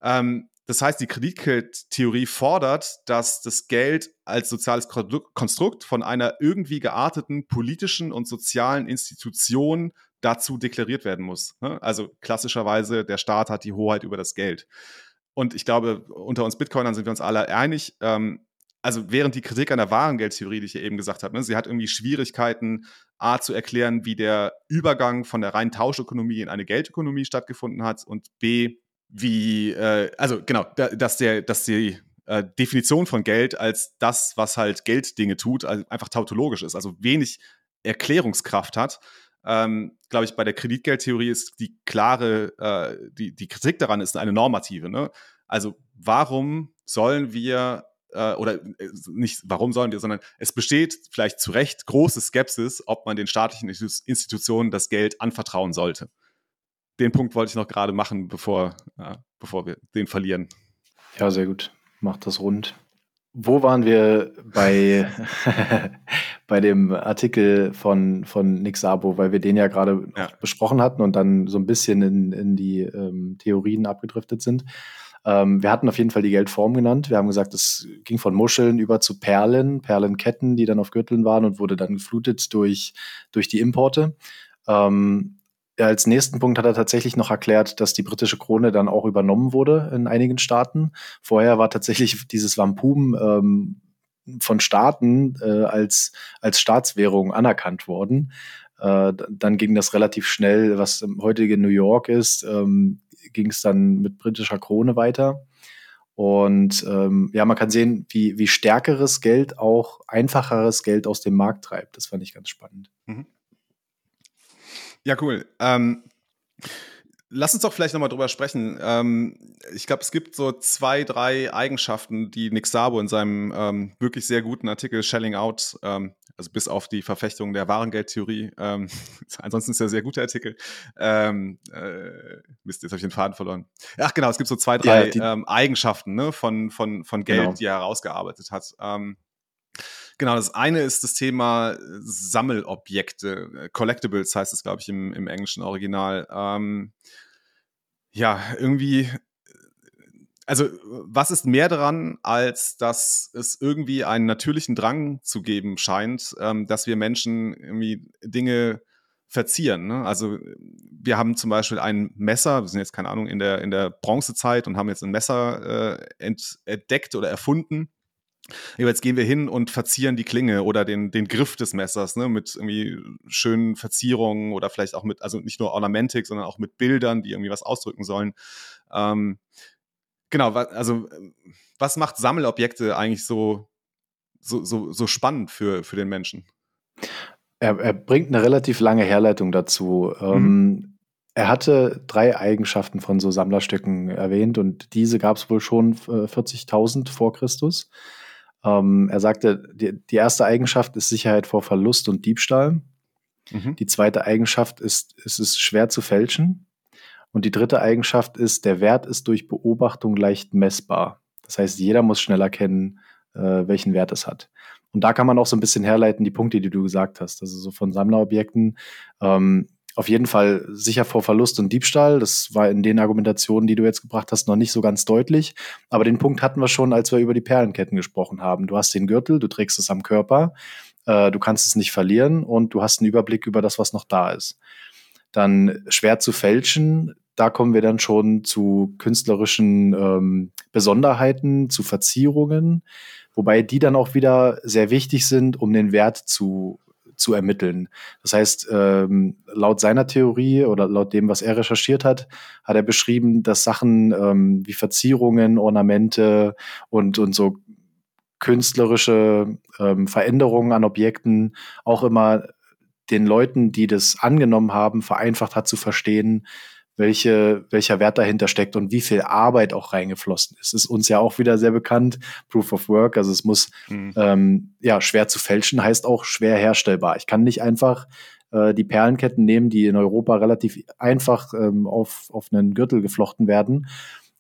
[SPEAKER 1] Ähm, das heißt, die Kredittheorie fordert, dass das Geld als soziales Konstrukt von einer irgendwie gearteten politischen und sozialen Institution dazu deklariert werden muss. Ne? Also klassischerweise, der Staat hat die Hoheit über das Geld. Und ich glaube, unter uns Bitcoinern sind wir uns alle einig. Ähm, also während die Kritik an der Warengeldtheorie, die ich ja eben gesagt habe, ne, sie hat irgendwie Schwierigkeiten, A zu erklären, wie der Übergang von der reinen Tauschökonomie in eine Geldökonomie stattgefunden hat und B, wie, äh, also genau, da, dass der, dass die äh, Definition von Geld als das, was halt Gelddinge tut, also einfach tautologisch ist, also wenig Erklärungskraft hat. Ähm, glaube ich, bei der Kreditgeldtheorie ist die klare, äh, die, die Kritik daran ist eine normative. Ne? Also warum sollen wir äh, oder äh, nicht, warum sollen wir, sondern es besteht vielleicht zu Recht große Skepsis, ob man den staatlichen Institutionen das Geld anvertrauen sollte den Punkt wollte ich noch gerade machen, bevor, ja, bevor wir den verlieren.
[SPEAKER 2] Ja, sehr gut. Macht das rund. Wo waren wir bei, [LAUGHS] [LAUGHS] bei dem Artikel von, von Nick Sabo, weil wir den ja gerade ja. besprochen hatten und dann so ein bisschen in, in die ähm, Theorien abgedriftet sind. Ähm, wir hatten auf jeden Fall die Geldform genannt. Wir haben gesagt, es ging von Muscheln über zu Perlen, Perlenketten, die dann auf Gürteln waren und wurde dann geflutet durch, durch die Importe. Ähm, als nächsten Punkt hat er tatsächlich noch erklärt, dass die britische Krone dann auch übernommen wurde in einigen Staaten. Vorher war tatsächlich dieses Wampum ähm, von Staaten äh, als, als Staatswährung anerkannt worden. Äh, dann ging das relativ schnell, was im heutigen New York ist, ähm, ging es dann mit britischer Krone weiter. Und ähm, ja, man kann sehen, wie, wie stärkeres Geld auch einfacheres Geld aus dem Markt treibt. Das fand ich ganz spannend. Mhm.
[SPEAKER 1] Ja, cool. Ähm, lass uns doch vielleicht nochmal drüber sprechen. Ähm, ich glaube, es gibt so zwei, drei Eigenschaften, die Nick Sabo in seinem ähm, wirklich sehr guten Artikel Shelling Out, ähm, also bis auf die Verfechtung der Warengeldtheorie, ähm, [LAUGHS] ansonsten ist ein sehr guter Artikel. Ähm, äh, Mist, jetzt habe ich den Faden verloren. Ach genau, es gibt so zwei, drei ja, ähm, Eigenschaften ne, von, von, von Geld, genau. die er herausgearbeitet hat. Ähm, Genau, das eine ist das Thema äh, Sammelobjekte. Äh, Collectibles heißt es, glaube ich, im, im englischen Original. Ähm, ja, irgendwie äh, also was ist mehr daran, als dass es irgendwie einen natürlichen Drang zu geben scheint, ähm, dass wir Menschen irgendwie Dinge verzieren. Ne? Also wir haben zum Beispiel ein Messer, wir sind jetzt keine Ahnung in der in der Bronzezeit und haben jetzt ein Messer äh, entdeckt oder erfunden Jetzt gehen wir hin und verzieren die Klinge oder den, den Griff des Messers ne, mit irgendwie schönen Verzierungen oder vielleicht auch mit, also nicht nur Ornamentik, sondern auch mit Bildern, die irgendwie was ausdrücken sollen. Ähm, genau, also was macht Sammelobjekte eigentlich so, so, so, so spannend für, für den Menschen?
[SPEAKER 2] Er, er bringt eine relativ lange Herleitung dazu. Mhm. Ähm, er hatte drei Eigenschaften von so Sammlerstücken erwähnt und diese gab es wohl schon 40.000 äh, vor Christus. Ähm, er sagte, die, die, erste Eigenschaft ist Sicherheit vor Verlust und Diebstahl. Mhm. Die zweite Eigenschaft ist, es ist schwer zu fälschen. Und die dritte Eigenschaft ist, der Wert ist durch Beobachtung leicht messbar. Das heißt, jeder muss schnell erkennen, äh, welchen Wert es hat. Und da kann man auch so ein bisschen herleiten, die Punkte, die du gesagt hast. Also so von Sammlerobjekten. Ähm, auf jeden Fall sicher vor Verlust und Diebstahl. Das war in den Argumentationen, die du jetzt gebracht hast, noch nicht so ganz deutlich. Aber den Punkt hatten wir schon, als wir über die Perlenketten gesprochen haben. Du hast den Gürtel, du trägst es am Körper, äh, du kannst es nicht verlieren und du hast einen Überblick über das, was noch da ist. Dann schwer zu fälschen. da kommen wir dann schon zu künstlerischen ähm, Besonderheiten, zu Verzierungen, wobei die dann auch wieder sehr wichtig sind, um den Wert zu zu ermitteln. Das heißt, ähm, laut seiner Theorie oder laut dem, was er recherchiert hat, hat er beschrieben, dass Sachen ähm, wie Verzierungen, Ornamente und, und so künstlerische ähm, Veränderungen an Objekten auch immer den Leuten, die das angenommen haben, vereinfacht hat zu verstehen, welche, welcher Wert dahinter steckt und wie viel Arbeit auch reingeflossen ist. Ist uns ja auch wieder sehr bekannt, Proof of Work. Also es muss mhm. ähm, ja schwer zu fälschen, heißt auch schwer herstellbar. Ich kann nicht einfach äh, die Perlenketten nehmen, die in Europa relativ einfach ähm, auf, auf einen Gürtel geflochten werden.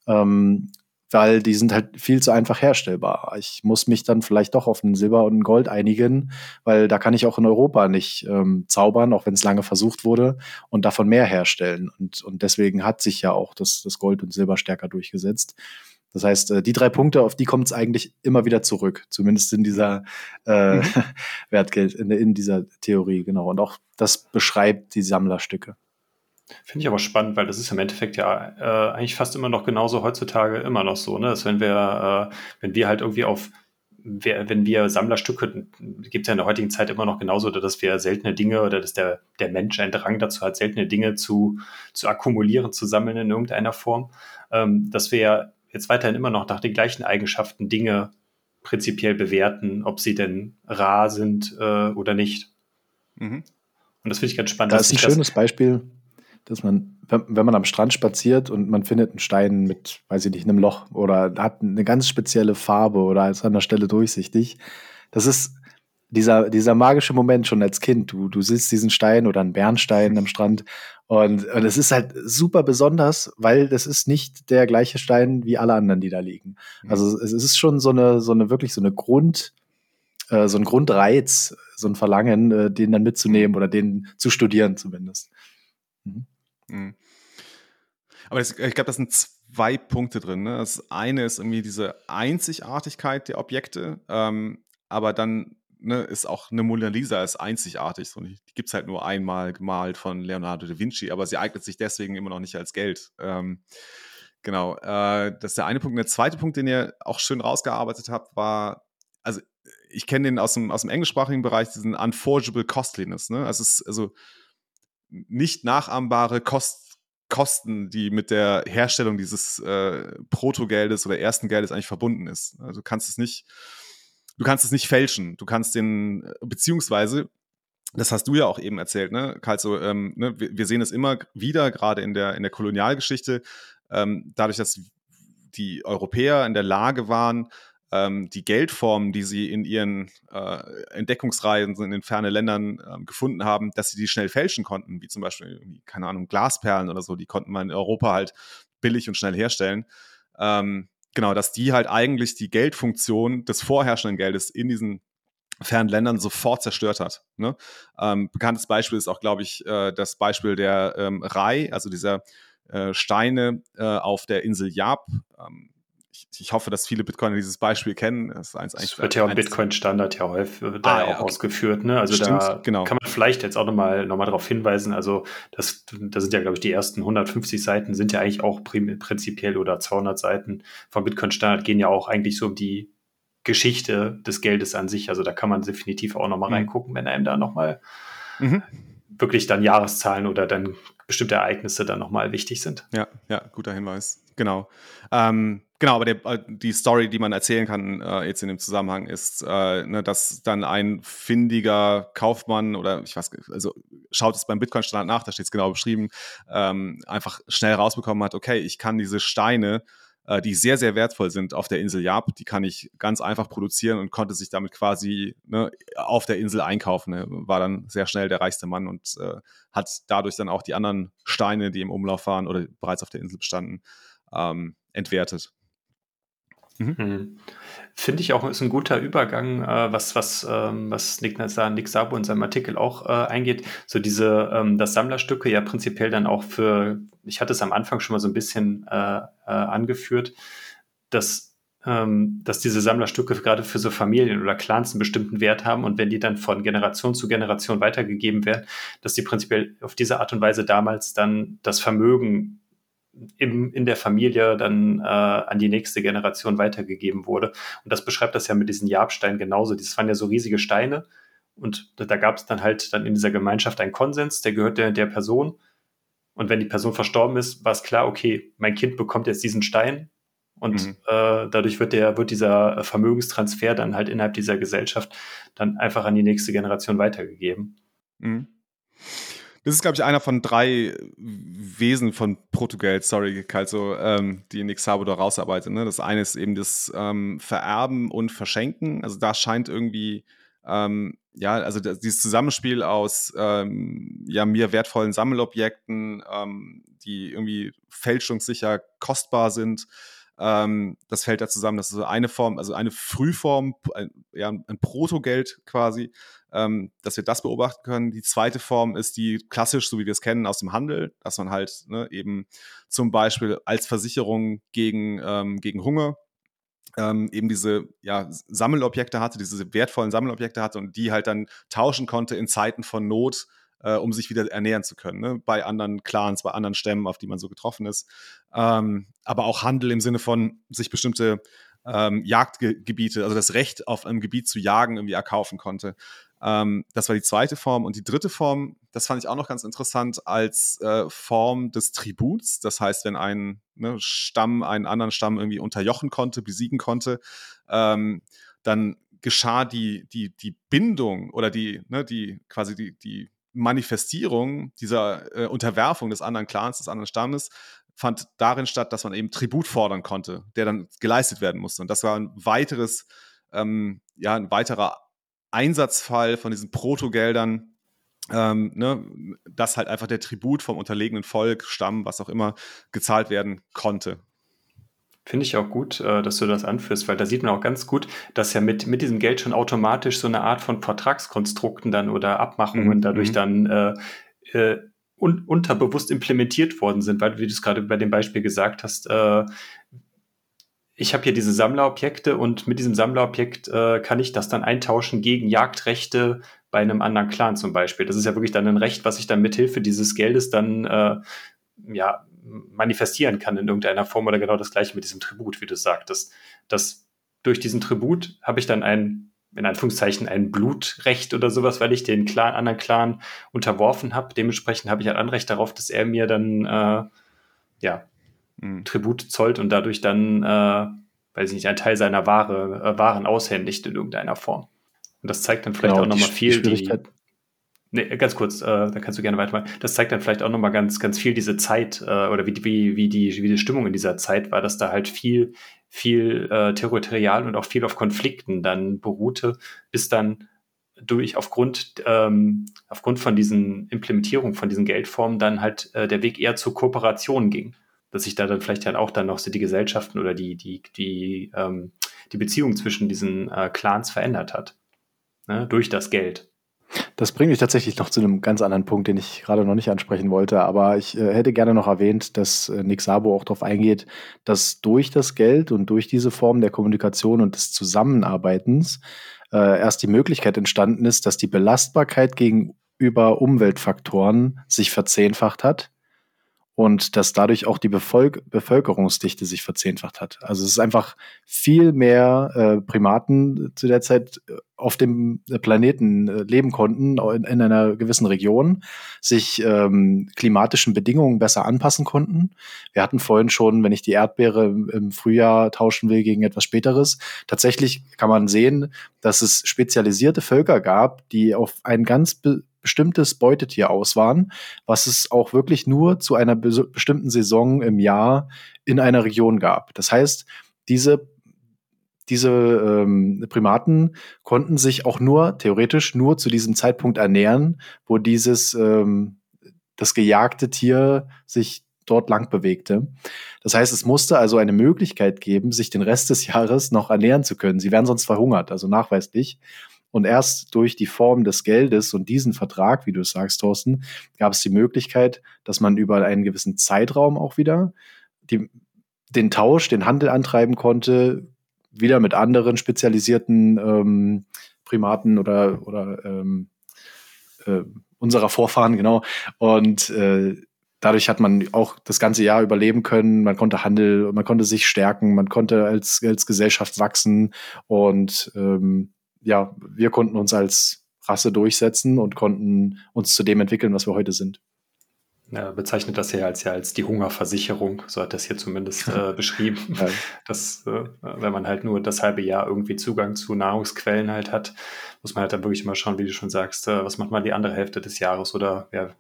[SPEAKER 2] Ähm, weil die sind halt viel zu einfach herstellbar. Ich muss mich dann vielleicht doch auf ein Silber und ein Gold einigen, weil da kann ich auch in Europa nicht ähm, zaubern, auch wenn es lange versucht wurde, und davon mehr herstellen. Und, und deswegen hat sich ja auch das, das Gold und Silber stärker durchgesetzt. Das heißt, äh, die drei Punkte, auf die kommt es eigentlich immer wieder zurück, zumindest in dieser äh, mhm. [LAUGHS] Wertgeld, in, in dieser Theorie, genau. Und auch das beschreibt die Sammlerstücke.
[SPEAKER 3] Finde ich aber spannend, weil das ist im Endeffekt ja äh, eigentlich fast immer noch genauso heutzutage immer noch so, ne? Dass wenn wir, äh, wenn wir halt irgendwie auf wenn wir Sammlerstücke, gibt es ja in der heutigen Zeit immer noch genauso, dass wir seltene Dinge oder dass der, der Mensch einen Drang dazu hat, seltene Dinge zu, zu akkumulieren, zu sammeln in irgendeiner Form, ähm, dass wir ja jetzt weiterhin immer noch nach den gleichen Eigenschaften Dinge prinzipiell bewerten, ob sie denn rar sind äh, oder nicht. Mhm. Und das finde ich ganz spannend.
[SPEAKER 2] Das ist ein schönes Beispiel dass man, wenn man am Strand spaziert und man findet einen Stein mit, weiß ich nicht, einem Loch oder hat eine ganz spezielle Farbe oder ist an der Stelle durchsichtig, das ist dieser, dieser magische Moment schon als Kind. Du, du siehst diesen Stein oder einen Bernstein am Strand und, und es ist halt super besonders, weil das ist nicht der gleiche Stein wie alle anderen, die da liegen. Mhm. Also es ist schon so eine, so eine wirklich so eine Grund, äh, so ein Grundreiz, so ein Verlangen, äh, den dann mitzunehmen oder den zu studieren zumindest. Mhm. Mhm.
[SPEAKER 1] Aber das, ich glaube, das sind zwei Punkte drin. Ne? Das eine ist irgendwie diese Einzigartigkeit der Objekte, ähm, aber dann ne, ist auch eine Mona Lisa ist einzigartig. So, die gibt es halt nur einmal gemalt von Leonardo da Vinci, aber sie eignet sich deswegen immer noch nicht als Geld. Ähm, genau, äh, das ist der eine Punkt. Und der zweite Punkt, den ihr auch schön rausgearbeitet habt, war, also ich kenne den aus dem, aus dem englischsprachigen Bereich, diesen Unforgeable Costliness. Ne? Also, es also nicht nachahmbare Kost Kosten, die mit der Herstellung dieses äh, Protogeldes oder ersten Geldes eigentlich verbunden ist. Also du kannst es nicht, du kannst es nicht fälschen. Du kannst den, beziehungsweise, das hast du ja auch eben erzählt, ne, Karl, so, ähm, ne, wir, wir, sehen es immer wieder, gerade in der, in der Kolonialgeschichte, ähm, dadurch, dass die Europäer in der Lage waren, ähm, die Geldformen, die sie in ihren äh, Entdeckungsreisen in den fernen Ländern ähm, gefunden haben, dass sie die schnell fälschen konnten, wie zum Beispiel, keine Ahnung, Glasperlen oder so, die konnten man in Europa halt billig und schnell herstellen. Ähm, genau, dass die halt eigentlich die Geldfunktion des vorherrschenden Geldes in diesen fernen Ländern sofort zerstört hat. Ne? Ähm, bekanntes Beispiel ist auch, glaube ich, äh, das Beispiel der ähm, Rai, also dieser äh, Steine äh, auf der Insel Yap. Ähm, ich, ich, hoffe, dass viele Bitcoiner dieses Beispiel kennen.
[SPEAKER 3] Das, ist eins, das wird ja im Bitcoin-Standard ja häufig da ah, ja, auch okay. ausgeführt. Ne? Also Stimmt, da genau. kann man vielleicht jetzt auch nochmal noch mal darauf hinweisen. Also das, das sind ja, glaube ich, die ersten 150 Seiten sind ja eigentlich auch prinzipiell oder 200 Seiten vom Bitcoin-Standard gehen ja auch eigentlich so um die Geschichte des Geldes an sich. Also da kann man definitiv auch nochmal mhm. reingucken, wenn einem da nochmal mhm. wirklich dann Jahreszahlen oder dann bestimmte Ereignisse dann nochmal wichtig sind.
[SPEAKER 1] Ja, ja, guter Hinweis. Genau. Ähm, Genau, aber der, äh, die Story, die man erzählen kann äh, jetzt in dem Zusammenhang, ist, äh, ne, dass dann ein findiger Kaufmann oder ich weiß, also schaut es beim Bitcoin-Standard nach, da steht es genau beschrieben, ähm, einfach schnell rausbekommen hat, okay, ich kann diese Steine, äh, die sehr, sehr wertvoll sind auf der Insel Yap, die kann ich ganz einfach produzieren und konnte sich damit quasi ne, auf der Insel einkaufen. Ne, war dann sehr schnell der reichste Mann und äh, hat dadurch dann auch die anderen Steine, die im Umlauf waren oder bereits auf der Insel bestanden, ähm, entwertet.
[SPEAKER 3] Mhm. mhm. Finde ich auch, ist ein guter Übergang, äh, was, was, ähm, was Nick, Nick Sabo in seinem Artikel auch äh, eingeht. So diese, ähm, dass Sammlerstücke ja prinzipiell dann auch für, ich hatte es am Anfang schon mal so ein bisschen äh, äh angeführt, dass, ähm, dass diese Sammlerstücke gerade für so Familien oder Clans einen bestimmten Wert haben und wenn die dann von Generation zu Generation weitergegeben werden, dass die prinzipiell auf diese Art und Weise damals dann das Vermögen im, in der Familie dann äh, an die nächste Generation weitergegeben wurde. Und das beschreibt das ja mit diesen Jabsteinen genauso. Das waren ja so riesige Steine. Und da, gab es dann halt dann in dieser Gemeinschaft einen Konsens, der gehört der, der Person. Und wenn die Person verstorben ist, war es klar, okay, mein Kind bekommt jetzt diesen Stein und mhm. äh, dadurch wird der, wird dieser Vermögenstransfer dann halt innerhalb dieser Gesellschaft dann einfach an die nächste Generation weitergegeben. Mhm.
[SPEAKER 1] Das ist, glaube ich, einer von drei Wesen von Protogeld, sorry, Kalso, ähm, die Sabo da rausarbeitet. Ne? Das eine ist eben das ähm, Vererben und Verschenken. Also da scheint irgendwie, ähm, ja, also das, dieses Zusammenspiel aus ähm, ja, mir wertvollen Sammelobjekten, ähm, die irgendwie fälschungssicher kostbar sind, ähm, das fällt da zusammen. Das ist eine Form, also eine Frühform, ein, ja, ein Protogeld quasi, ähm, dass wir das beobachten können. Die zweite Form ist die klassisch, so wie wir es kennen, aus dem Handel, dass man halt ne, eben zum Beispiel als Versicherung gegen, ähm, gegen Hunger ähm, eben diese ja, Sammelobjekte hatte, diese wertvollen Sammelobjekte hatte und die halt dann tauschen konnte in Zeiten von Not äh, um sich wieder ernähren zu können, ne? bei anderen Clans, bei anderen Stämmen, auf die man so getroffen ist. Ähm, aber auch Handel im Sinne von sich bestimmte ähm, Jagdgebiete, also das Recht auf einem Gebiet zu jagen, irgendwie erkaufen konnte. Ähm, das war die zweite Form. Und die dritte Form, das fand ich auch noch ganz interessant, als äh, Form des Tributs. Das heißt, wenn ein ne, Stamm einen anderen Stamm irgendwie unterjochen konnte, besiegen konnte, ähm, dann geschah die, die, die Bindung oder die, ne, die quasi die, die Manifestierung dieser äh, Unterwerfung des anderen Clans, des anderen Stammes, fand darin statt, dass man eben Tribut fordern konnte, der dann geleistet werden musste. Und das war ein weiteres, ähm, ja, ein weiterer Einsatzfall von diesen Protogeldern, ähm, ne, dass halt einfach der Tribut vom unterlegenen Volk, Stamm, was auch immer, gezahlt werden konnte.
[SPEAKER 3] Finde ich auch gut, äh, dass du das anführst, weil da sieht man auch ganz gut, dass ja mit, mit diesem Geld schon automatisch so eine Art von Vertragskonstrukten dann oder Abmachungen mhm. dadurch mhm. dann äh, äh, un unterbewusst implementiert worden sind, weil, wie du es gerade bei dem Beispiel gesagt hast, äh, ich habe hier diese Sammlerobjekte und mit diesem Sammlerobjekt äh, kann ich das dann eintauschen gegen Jagdrechte bei einem anderen Clan zum Beispiel. Das ist ja wirklich dann ein Recht, was ich dann mithilfe dieses Geldes dann äh, ja manifestieren kann in irgendeiner Form oder genau das gleiche mit diesem Tribut, wie du sagtest. Dass durch diesen Tribut habe ich dann ein, in Anführungszeichen, ein Blutrecht oder sowas, weil ich den Clan, anderen Clan unterworfen habe. Dementsprechend habe ich ein Anrecht darauf, dass er mir dann äh, ja, mhm. Tribut zollt und dadurch dann, äh, weiß ich nicht, einen Teil seiner Ware, äh, Waren aushändigt in irgendeiner Form. Und das zeigt dann vielleicht genau, auch nochmal viel die, Nee, ganz kurz, äh, da kannst du gerne weitermachen. Das zeigt dann vielleicht auch nochmal ganz, ganz viel diese Zeit äh, oder wie, wie, wie, die, wie die Stimmung in dieser Zeit war, dass da halt viel, viel äh, territorial und auch viel auf Konflikten dann beruhte, bis dann durch aufgrund, ähm, aufgrund von diesen Implementierungen von diesen Geldformen dann halt äh, der Weg eher zur Kooperation ging. Dass sich da dann vielleicht halt auch dann noch so die Gesellschaften oder die, die, die, ähm, die Beziehung zwischen diesen äh, Clans verändert hat. Ne, durch das Geld.
[SPEAKER 2] Das bringt mich tatsächlich noch zu einem ganz anderen Punkt, den ich gerade noch nicht ansprechen wollte. Aber ich äh, hätte gerne noch erwähnt, dass äh, Nick Sabo auch darauf eingeht, dass durch das Geld und durch diese Form der Kommunikation und des Zusammenarbeitens äh, erst die Möglichkeit entstanden ist, dass die Belastbarkeit gegenüber Umweltfaktoren sich verzehnfacht hat und dass dadurch auch die Bevölker Bevölkerungsdichte sich verzehnfacht hat. Also es ist einfach viel mehr äh, Primaten zu der Zeit äh, auf dem Planeten äh, leben konnten, in, in, einer gewissen Region, sich ähm, klimatischen Bedingungen besser anpassen konnten. Wir hatten vorhin schon, wenn ich die Erdbeere im, im Frühjahr tauschen will gegen etwas Späteres, tatsächlich kann man sehen, dass es spezialisierte Völker gab, die auf ein ganz bestimmtes Beutetier auswahren, was es auch wirklich nur zu einer be bestimmten Saison im Jahr in einer Region gab. Das heißt, diese diese ähm, Primaten konnten sich auch nur theoretisch nur zu diesem Zeitpunkt ernähren, wo dieses ähm, das gejagte Tier sich dort lang bewegte. Das heißt, es musste also eine Möglichkeit geben, sich den Rest des [LAUGHS] Jahres noch ernähren zu können. Sie wären sonst verhungert, also nachweislich. Und erst durch die Form des Geldes und diesen Vertrag, wie du sagst, Thorsten, gab es die Möglichkeit, dass man über einen gewissen Zeitraum auch wieder die, den Tausch, den Handel antreiben konnte, wieder mit anderen spezialisierten ähm, Primaten oder, oder ähm, äh, unserer Vorfahren, genau. Und äh, dadurch hat man auch das ganze Jahr überleben können. Man konnte Handel, man konnte sich stärken, man konnte als, als Gesellschaft wachsen und ähm, ja, wir konnten uns als Rasse durchsetzen und konnten uns zu dem entwickeln, was wir heute sind.
[SPEAKER 3] Er bezeichnet das ja als ja als die Hungerversicherung, so hat er es hier zumindest äh, [LAUGHS] beschrieben. Ja. Dass, äh, wenn man halt nur das halbe Jahr irgendwie Zugang zu Nahrungsquellen halt hat, muss man halt dann wirklich mal schauen, wie du schon sagst, äh, was macht man die andere Hälfte des Jahres oder ja,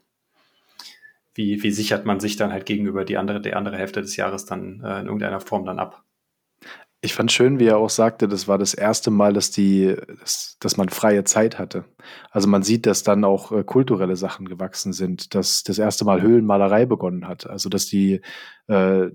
[SPEAKER 3] wie, wie sichert man sich dann halt gegenüber die andere, die andere Hälfte des Jahres dann äh, in irgendeiner Form dann ab?
[SPEAKER 2] Ich fand schön, wie er auch sagte, das war das erste Mal, dass die, dass, dass man freie Zeit hatte. Also man sieht, dass dann auch äh, kulturelle Sachen gewachsen sind, dass das erste Mal Höhlenmalerei begonnen hat. Also dass die, äh,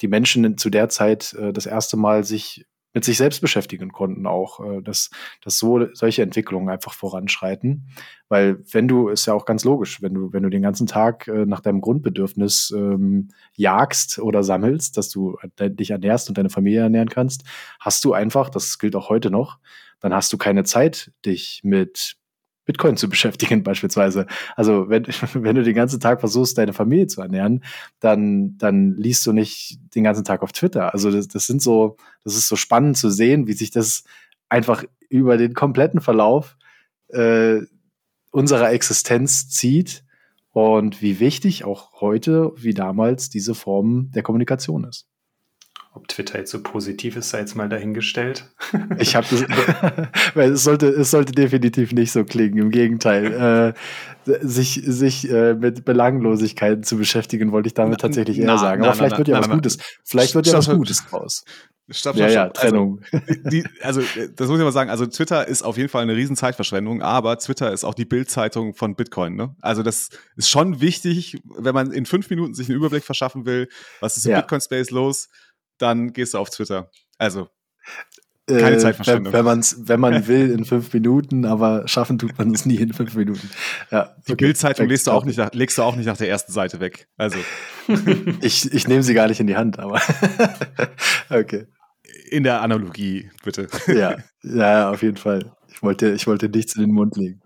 [SPEAKER 2] die Menschen zu der Zeit äh, das erste Mal sich mit sich selbst beschäftigen konnten auch, äh, dass, dass so solche Entwicklungen einfach voranschreiten. Weil wenn du, ist ja auch ganz logisch, wenn du, wenn du den ganzen Tag äh, nach deinem Grundbedürfnis ähm, jagst oder sammelst, dass du dich ernährst und deine Familie ernähren kannst, hast du einfach, das gilt auch heute noch, dann hast du keine Zeit, dich mit Bitcoin zu beschäftigen [LAUGHS] beispielsweise. Also wenn, [LAUGHS] wenn du den ganzen Tag versuchst, deine Familie zu ernähren, dann, dann liest du nicht den ganzen Tag auf Twitter. Also das, das sind so, das ist so spannend zu sehen, wie sich das einfach über den kompletten Verlauf äh, unserer Existenz zieht und wie wichtig auch heute wie damals diese Form der Kommunikation ist.
[SPEAKER 3] Ob Twitter jetzt so positiv ist, sei jetzt mal dahingestellt. [LAUGHS]
[SPEAKER 2] Ich habe das, [LAUGHS] weil es sollte, es sollte definitiv nicht so klingen. Im Gegenteil, [LAUGHS] äh, sich, sich äh, mit Belanglosigkeiten zu beschäftigen, wollte ich damit tatsächlich eher na, sagen. Aber na, vielleicht na, wird ja was Gutes. Vielleicht wird ja was Gutes draus.
[SPEAKER 1] Stopp, stopp, ja, ja, Trennung. Also, die, also, das muss ich mal sagen. Also, Twitter ist auf jeden Fall eine riesen Zeitverschwendung, aber Twitter ist auch die Bildzeitung von Bitcoin. Ne? Also, das ist schon wichtig, wenn man in fünf Minuten sich einen Überblick verschaffen will, was ist im ja. Bitcoin-Space los, dann gehst du auf Twitter. Also, keine äh, Zeitverschwendung.
[SPEAKER 2] Wenn, man's, wenn man [LAUGHS] will, in fünf Minuten, aber schaffen tut man es nie in fünf Minuten.
[SPEAKER 1] Ja, Die okay. Bildzeitung legst du, auch nicht nach, legst du auch nicht nach der ersten Seite weg. Also. [LAUGHS]
[SPEAKER 2] ich, ich nehme sie gar nicht in die Hand, aber [LAUGHS] okay.
[SPEAKER 1] In der Analogie, bitte.
[SPEAKER 2] ja, ja, auf jeden Fall. Ich wollte, ich wollte nichts in den Mund legen.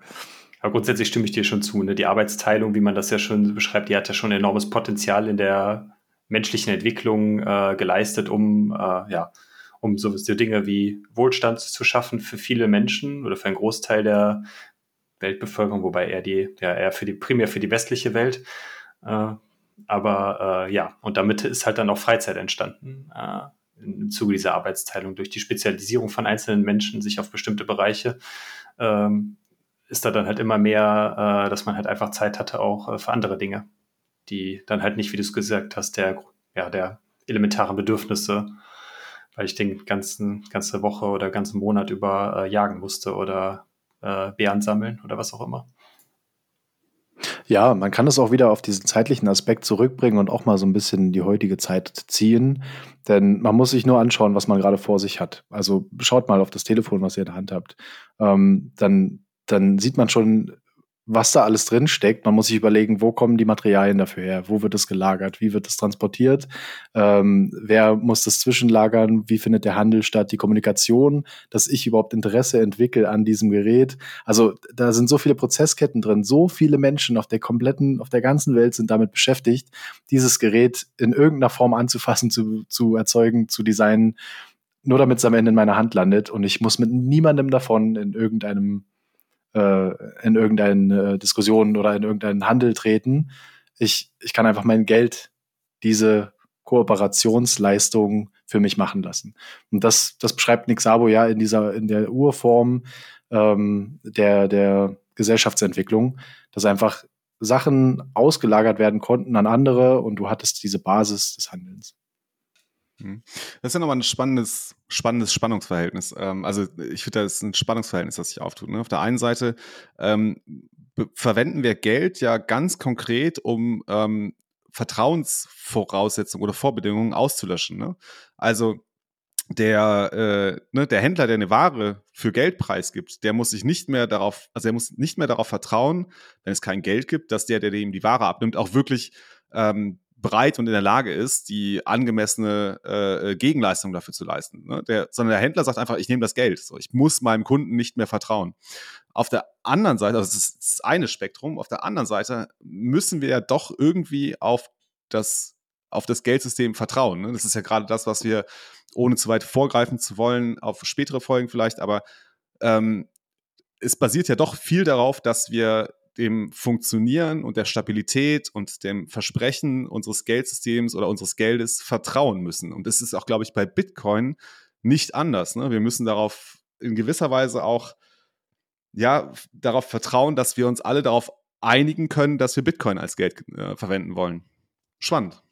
[SPEAKER 3] Aber grundsätzlich stimme ich dir schon zu. Ne? Die Arbeitsteilung, wie man das ja schon beschreibt, die hat ja schon enormes Potenzial in der menschlichen Entwicklung äh, geleistet, um äh, ja, um so, so Dinge wie Wohlstand zu schaffen für viele Menschen oder für einen Großteil der Weltbevölkerung, wobei er die, ja, eher für die, primär für die westliche Welt. Äh, aber äh, ja, und damit ist halt dann auch Freizeit entstanden äh, im Zuge dieser Arbeitsteilung durch die Spezialisierung von einzelnen Menschen sich auf bestimmte Bereiche. Ähm, ist da dann halt immer mehr, äh, dass man halt einfach Zeit hatte auch äh, für andere Dinge die dann halt nicht, wie du es gesagt hast, der, ja, der elementaren Bedürfnisse, weil ich den ganzen, ganze Woche oder ganzen Monat über äh, jagen musste oder äh, Beeren sammeln oder was auch immer.
[SPEAKER 2] Ja, man kann es auch wieder auf diesen zeitlichen Aspekt zurückbringen und auch mal so ein bisschen die heutige Zeit ziehen. Denn man muss sich nur anschauen, was man gerade vor sich hat. Also schaut mal auf das Telefon, was ihr in der Hand habt. Ähm, dann, dann sieht man schon, was da alles drin steckt. Man muss sich überlegen, wo kommen die Materialien dafür her? Wo wird es gelagert? Wie wird es transportiert? Ähm, wer muss das zwischenlagern? Wie findet der Handel statt? Die Kommunikation, dass ich überhaupt Interesse entwickle an diesem Gerät. Also da sind so viele Prozessketten drin. So viele Menschen auf der kompletten, auf der ganzen Welt sind damit beschäftigt, dieses Gerät in irgendeiner Form anzufassen, zu, zu erzeugen, zu designen, nur damit es am Ende in meiner Hand landet. Und ich muss mit niemandem davon in irgendeinem äh, in irgendeine äh, Diskussion oder in irgendeinen Handel treten. Ich, ich kann einfach mein Geld diese Kooperationsleistung für mich machen lassen. Und das, das beschreibt Nick Sabo ja in dieser, in der Urform ähm, der, der Gesellschaftsentwicklung, dass einfach Sachen ausgelagert werden konnten an andere und du hattest diese Basis des Handelns.
[SPEAKER 1] Mhm. Das ist ja nochmal ein spannendes, spannendes Spannungsverhältnis. Ähm, also ich finde, das ist ein Spannungsverhältnis, das sich auftut. Ne? Auf der einen Seite ähm, verwenden wir Geld ja ganz konkret, um ähm, Vertrauensvoraussetzungen oder Vorbedingungen auszulöschen. Ne? Also der, äh, ne, der Händler, der eine Ware für Geld preisgibt, der muss sich nicht mehr darauf, also er muss nicht mehr darauf vertrauen, wenn es kein Geld gibt, dass der, der ihm die Ware abnimmt, auch wirklich ähm, breit und in der Lage ist, die angemessene äh, Gegenleistung dafür zu leisten. Ne? Der, sondern der Händler sagt einfach, ich nehme das Geld. So, ich muss meinem Kunden nicht mehr vertrauen. Auf der anderen Seite, also das ist das eine Spektrum, auf der anderen Seite müssen wir ja doch irgendwie auf das, auf das Geldsystem vertrauen. Ne? Das ist ja gerade das, was wir, ohne zu weit vorgreifen zu wollen, auf spätere Folgen vielleicht, aber ähm, es basiert ja doch viel darauf, dass wir dem Funktionieren und der Stabilität und dem Versprechen unseres Geldsystems oder unseres Geldes vertrauen müssen. Und das ist auch, glaube ich, bei Bitcoin nicht anders. Ne? Wir müssen darauf in gewisser Weise auch ja, darauf vertrauen, dass wir uns alle darauf einigen können, dass wir Bitcoin als Geld äh, verwenden wollen. Spannend.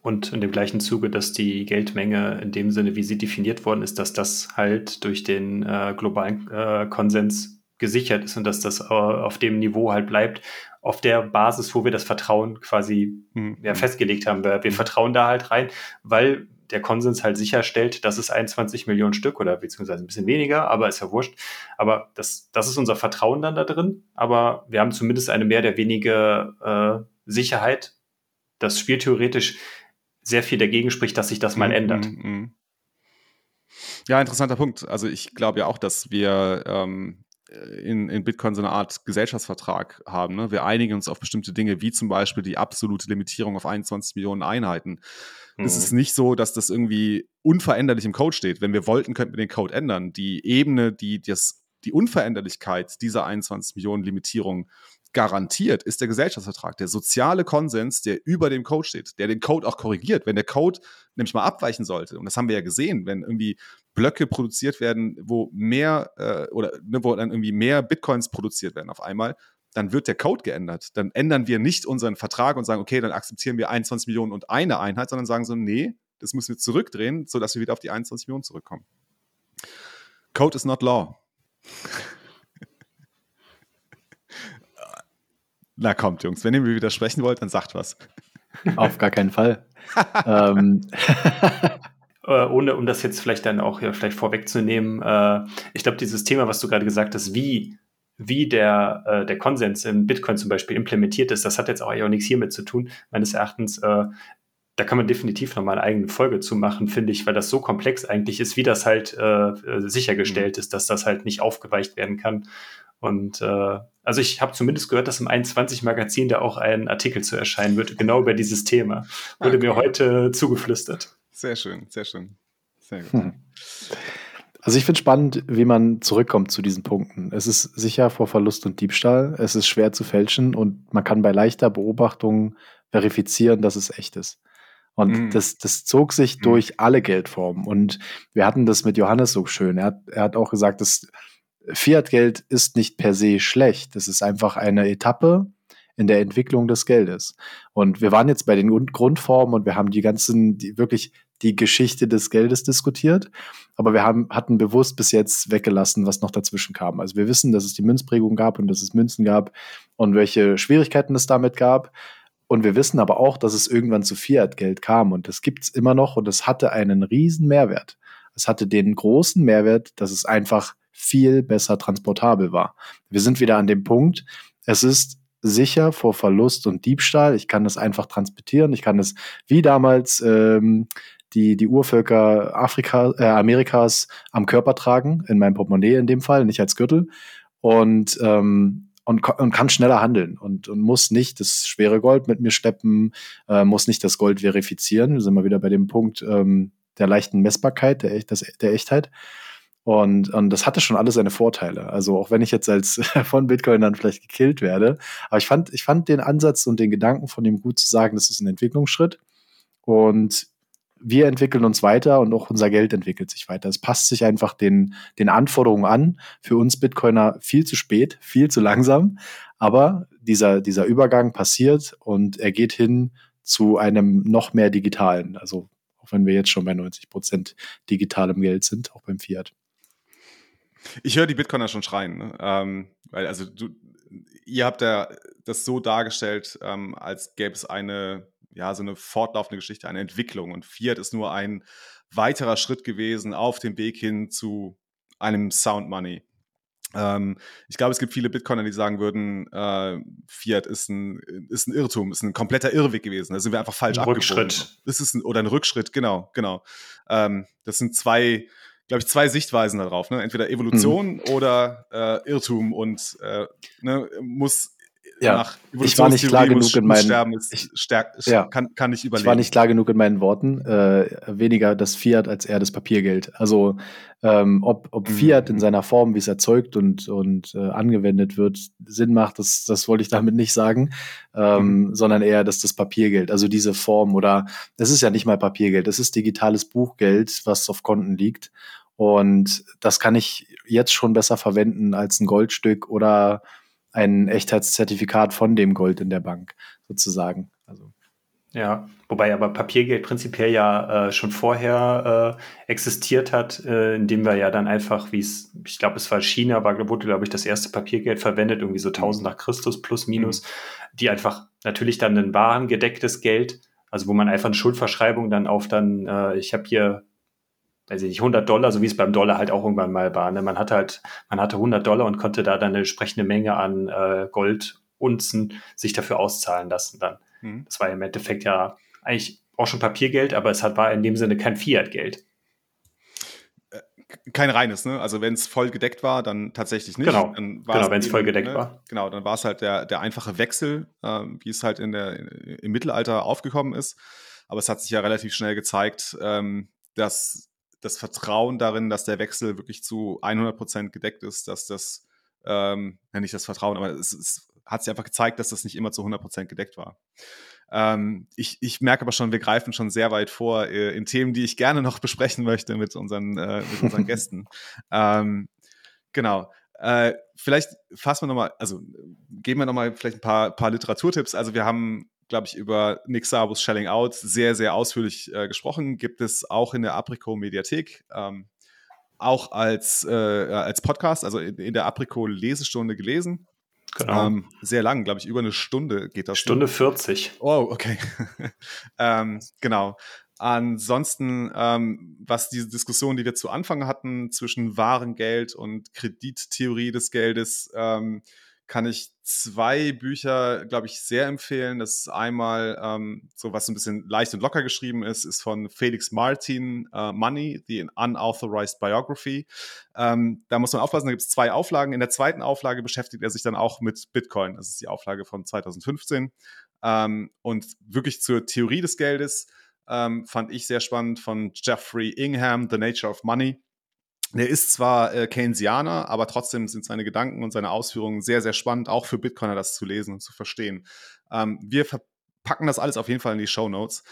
[SPEAKER 3] Und in dem gleichen Zuge, dass die Geldmenge in dem Sinne, wie sie definiert worden ist, dass das halt durch den äh, globalen äh, Konsens gesichert ist und dass das äh, auf dem Niveau halt bleibt, auf der Basis, wo wir das Vertrauen quasi mhm. ja, festgelegt haben. Wir, wir mhm. vertrauen da halt rein, weil der Konsens halt sicherstellt, dass es 21 Millionen Stück oder beziehungsweise ein bisschen weniger, aber ist ja wurscht. Aber das, das ist unser Vertrauen dann da drin. Aber wir haben zumindest eine mehr oder weniger äh, Sicherheit, dass spieltheoretisch sehr viel dagegen spricht, dass sich das mal mhm, ändert. Mhm.
[SPEAKER 1] Ja, interessanter Punkt. Also ich glaube ja auch, dass wir ähm, in, in Bitcoin so eine Art Gesellschaftsvertrag haben. Ne? Wir einigen uns auf bestimmte Dinge, wie zum Beispiel die absolute Limitierung auf 21 Millionen Einheiten. Mhm. Es ist nicht so, dass das irgendwie unveränderlich im Code steht. Wenn wir wollten, könnten wir den Code ändern. Die Ebene, die das, die Unveränderlichkeit dieser 21 Millionen Limitierung garantiert, ist der Gesellschaftsvertrag, der soziale Konsens, der über dem Code steht, der den Code auch korrigiert. Wenn der Code nämlich mal abweichen sollte, und das haben wir ja gesehen, wenn irgendwie Blöcke produziert werden, wo mehr äh, oder ne, wo dann irgendwie mehr Bitcoins produziert werden auf einmal, dann wird der Code geändert. Dann ändern wir nicht unseren Vertrag und sagen, okay, dann akzeptieren wir 21 Millionen und eine Einheit, sondern sagen so, nee, das müssen wir zurückdrehen, sodass wir wieder auf die 21 Millionen zurückkommen. Code is not law. [LAUGHS] Na kommt, Jungs, wenn ihr mir widersprechen wollt, dann sagt was.
[SPEAKER 2] Auf gar keinen Fall. [LAUGHS] ähm. [LAUGHS]
[SPEAKER 3] Äh, ohne, um das jetzt vielleicht dann auch ja, vielleicht vorwegzunehmen, äh, ich glaube, dieses Thema, was du gerade gesagt hast, wie, wie der, äh, der Konsens in Bitcoin zum Beispiel implementiert ist, das hat jetzt auch, auch nichts hiermit zu tun, meines Erachtens. Äh, da kann man definitiv nochmal eine eigene Folge zu machen, finde ich, weil das so komplex eigentlich ist, wie das halt äh, sichergestellt mhm. ist, dass das halt nicht aufgeweicht werden kann. Und äh, also ich habe zumindest gehört, dass im 21-Magazin da auch ein Artikel zu erscheinen wird, genau über dieses Thema. Wurde okay. mir heute zugeflüstert.
[SPEAKER 1] Sehr schön, sehr schön. Sehr gut. Hm.
[SPEAKER 2] Also ich finde spannend, wie man zurückkommt zu diesen Punkten. Es ist sicher vor Verlust und Diebstahl, es ist schwer zu fälschen und man kann bei leichter Beobachtung verifizieren, dass es echt ist. Und mhm. das, das zog sich mhm. durch alle Geldformen. Und wir hatten das mit Johannes so schön. Er hat, er hat auch gesagt, dass Fiat-Geld ist nicht per se schlecht. Es ist einfach eine Etappe in der Entwicklung des Geldes. Und wir waren jetzt bei den Grundformen und wir haben die ganzen, die, wirklich die Geschichte des Geldes diskutiert. Aber wir haben, hatten bewusst bis jetzt weggelassen, was noch dazwischen kam. Also wir wissen, dass es die Münzprägung gab und dass es Münzen gab und welche Schwierigkeiten es damit gab. Und wir wissen aber auch, dass es irgendwann zu Fiat-Geld kam und das gibt es immer noch und es hatte einen riesen Mehrwert. Es hatte den großen Mehrwert, dass es einfach viel besser transportabel war. Wir sind wieder an dem Punkt, es ist sicher vor Verlust und Diebstahl. Ich kann es einfach transportieren. Ich kann es wie damals ähm, die, die Urvölker Afrika, äh, Amerikas am Körper tragen, in meinem Portemonnaie in dem Fall, nicht als Gürtel. Und, ähm, und, und kann schneller handeln und, und muss nicht das schwere Gold mit mir schleppen, äh, muss nicht das Gold verifizieren. Wir sind mal wieder bei dem Punkt ähm, der leichten Messbarkeit, der, des, der Echtheit. Und, und das hatte schon alles seine Vorteile. Also auch wenn ich jetzt als [LAUGHS] von Bitcoin dann vielleicht gekillt werde. Aber ich fand, ich fand den Ansatz und den Gedanken von dem gut zu sagen, das ist ein Entwicklungsschritt. Und wir entwickeln uns weiter und auch unser Geld entwickelt sich weiter. Es passt sich einfach den, den Anforderungen an. Für uns Bitcoiner viel zu spät, viel zu langsam. Aber dieser, dieser Übergang passiert und er geht hin zu einem noch mehr digitalen. Also auch wenn wir jetzt schon bei 90 Prozent digitalem Geld sind, auch beim Fiat.
[SPEAKER 1] Ich höre die Bitcoiner schon schreien, ne? ähm, weil also du, ihr habt ja das so dargestellt, ähm, als gäbe es eine, ja, so eine fortlaufende Geschichte, eine Entwicklung und Fiat ist nur ein weiterer Schritt gewesen auf dem Weg hin zu einem Sound Money. Ähm, ich glaube, es gibt viele Bitcoiner, die sagen würden, äh, Fiat ist ein, ist ein Irrtum, ist ein kompletter Irrweg gewesen. Da sind wir einfach falsch
[SPEAKER 3] ein. Rückschritt.
[SPEAKER 1] Das ist ein, oder ein Rückschritt, genau, genau. Ähm, das sind zwei, glaube ich, zwei Sichtweisen darauf. Ne? Entweder Evolution mhm. oder äh, Irrtum und äh, ne, muss
[SPEAKER 2] ja, nach ich war nicht klar genug in meinen Sterben ist,
[SPEAKER 1] ich, stärk, ja, kann, kann ich überleben.
[SPEAKER 2] Ich war nicht klar genug in meinen Worten. Äh, weniger das Fiat als eher das Papiergeld. Also ähm, ob, ob mhm. Fiat in seiner Form, wie es erzeugt und, und äh, angewendet wird, Sinn macht, das, das wollte ich damit nicht sagen, ähm, mhm. sondern eher, dass das Papiergeld, also diese Form oder es ist ja nicht mal Papiergeld, es ist digitales Buchgeld, was auf Konten liegt. Und das kann ich jetzt schon besser verwenden als ein Goldstück oder ein Echtheitszertifikat von dem Gold in der Bank sozusagen. Also.
[SPEAKER 3] Ja, wobei aber Papiergeld prinzipiell ja äh, schon vorher äh, existiert hat, äh, indem wir ja dann einfach, wie es, ich glaube, es war China, war, wurde, glaube ich, das erste Papiergeld verwendet, irgendwie so 1000 nach Christus plus minus, mhm. die einfach natürlich dann ein warengedecktes Geld, also wo man einfach eine Schuldverschreibung dann auf dann, äh, ich habe hier ich nicht, 100 Dollar, so wie es beim Dollar halt auch irgendwann mal war. Ne? Man hatte halt, man hatte 100 Dollar und konnte da dann eine entsprechende Menge an äh, Goldunzen sich dafür auszahlen lassen dann. Mhm. Das war im Endeffekt ja eigentlich auch schon Papiergeld, aber es hat, war in dem Sinne kein Fiat-Geld.
[SPEAKER 1] Äh, kein reines, ne? Also wenn es voll gedeckt war, dann tatsächlich nicht.
[SPEAKER 3] Genau, genau wenn es voll gedeckt ne? war.
[SPEAKER 1] Genau, dann war es halt der, der einfache Wechsel, äh, wie es halt in der, im Mittelalter aufgekommen ist. Aber es hat sich ja relativ schnell gezeigt, ähm, dass das Vertrauen darin, dass der Wechsel wirklich zu 100 Prozent gedeckt ist, dass das, ähm, ja nicht das Vertrauen, aber es, es hat sich einfach gezeigt, dass das nicht immer zu 100 Prozent gedeckt war. Ähm, ich, ich merke aber schon, wir greifen schon sehr weit vor äh, in Themen, die ich gerne noch [LAUGHS] besprechen möchte mit unseren, äh, mit unseren [LAUGHS] Gästen. Ähm, genau. Äh, vielleicht fassen wir nochmal, also geben wir nochmal vielleicht ein paar, paar Literaturtipps. Also wir haben glaube ich, über Nick Sabus Shelling Out sehr, sehr ausführlich äh, gesprochen. Gibt es auch in der Aprico Mediathek. Ähm, auch als, äh, als Podcast, also in, in der Aprico Lesestunde gelesen. Genau. Ähm, sehr lang, glaube ich, über eine Stunde geht das.
[SPEAKER 3] Stunde 40.
[SPEAKER 1] Oh, okay. [LAUGHS] ähm, genau. Ansonsten, ähm, was diese Diskussion, die wir zu Anfang hatten, zwischen Warengeld und Kredittheorie des Geldes, ähm, kann ich zwei Bücher, glaube ich, sehr empfehlen. Das ist einmal ähm, so, was ein bisschen leicht und locker geschrieben ist, ist von Felix Martin, uh, Money, The Unauthorized Biography. Ähm, da muss man aufpassen, da gibt es zwei Auflagen. In der zweiten Auflage beschäftigt er sich dann auch mit Bitcoin. Das ist die Auflage von 2015. Ähm, und wirklich zur Theorie des Geldes ähm, fand ich sehr spannend von Jeffrey Ingham, The Nature of Money. Der ist zwar äh, Keynesianer, aber trotzdem sind seine Gedanken und seine Ausführungen sehr, sehr spannend, auch für Bitcoiner das zu lesen und zu verstehen. Ähm, wir verpacken das alles auf jeden Fall in die Show Notes.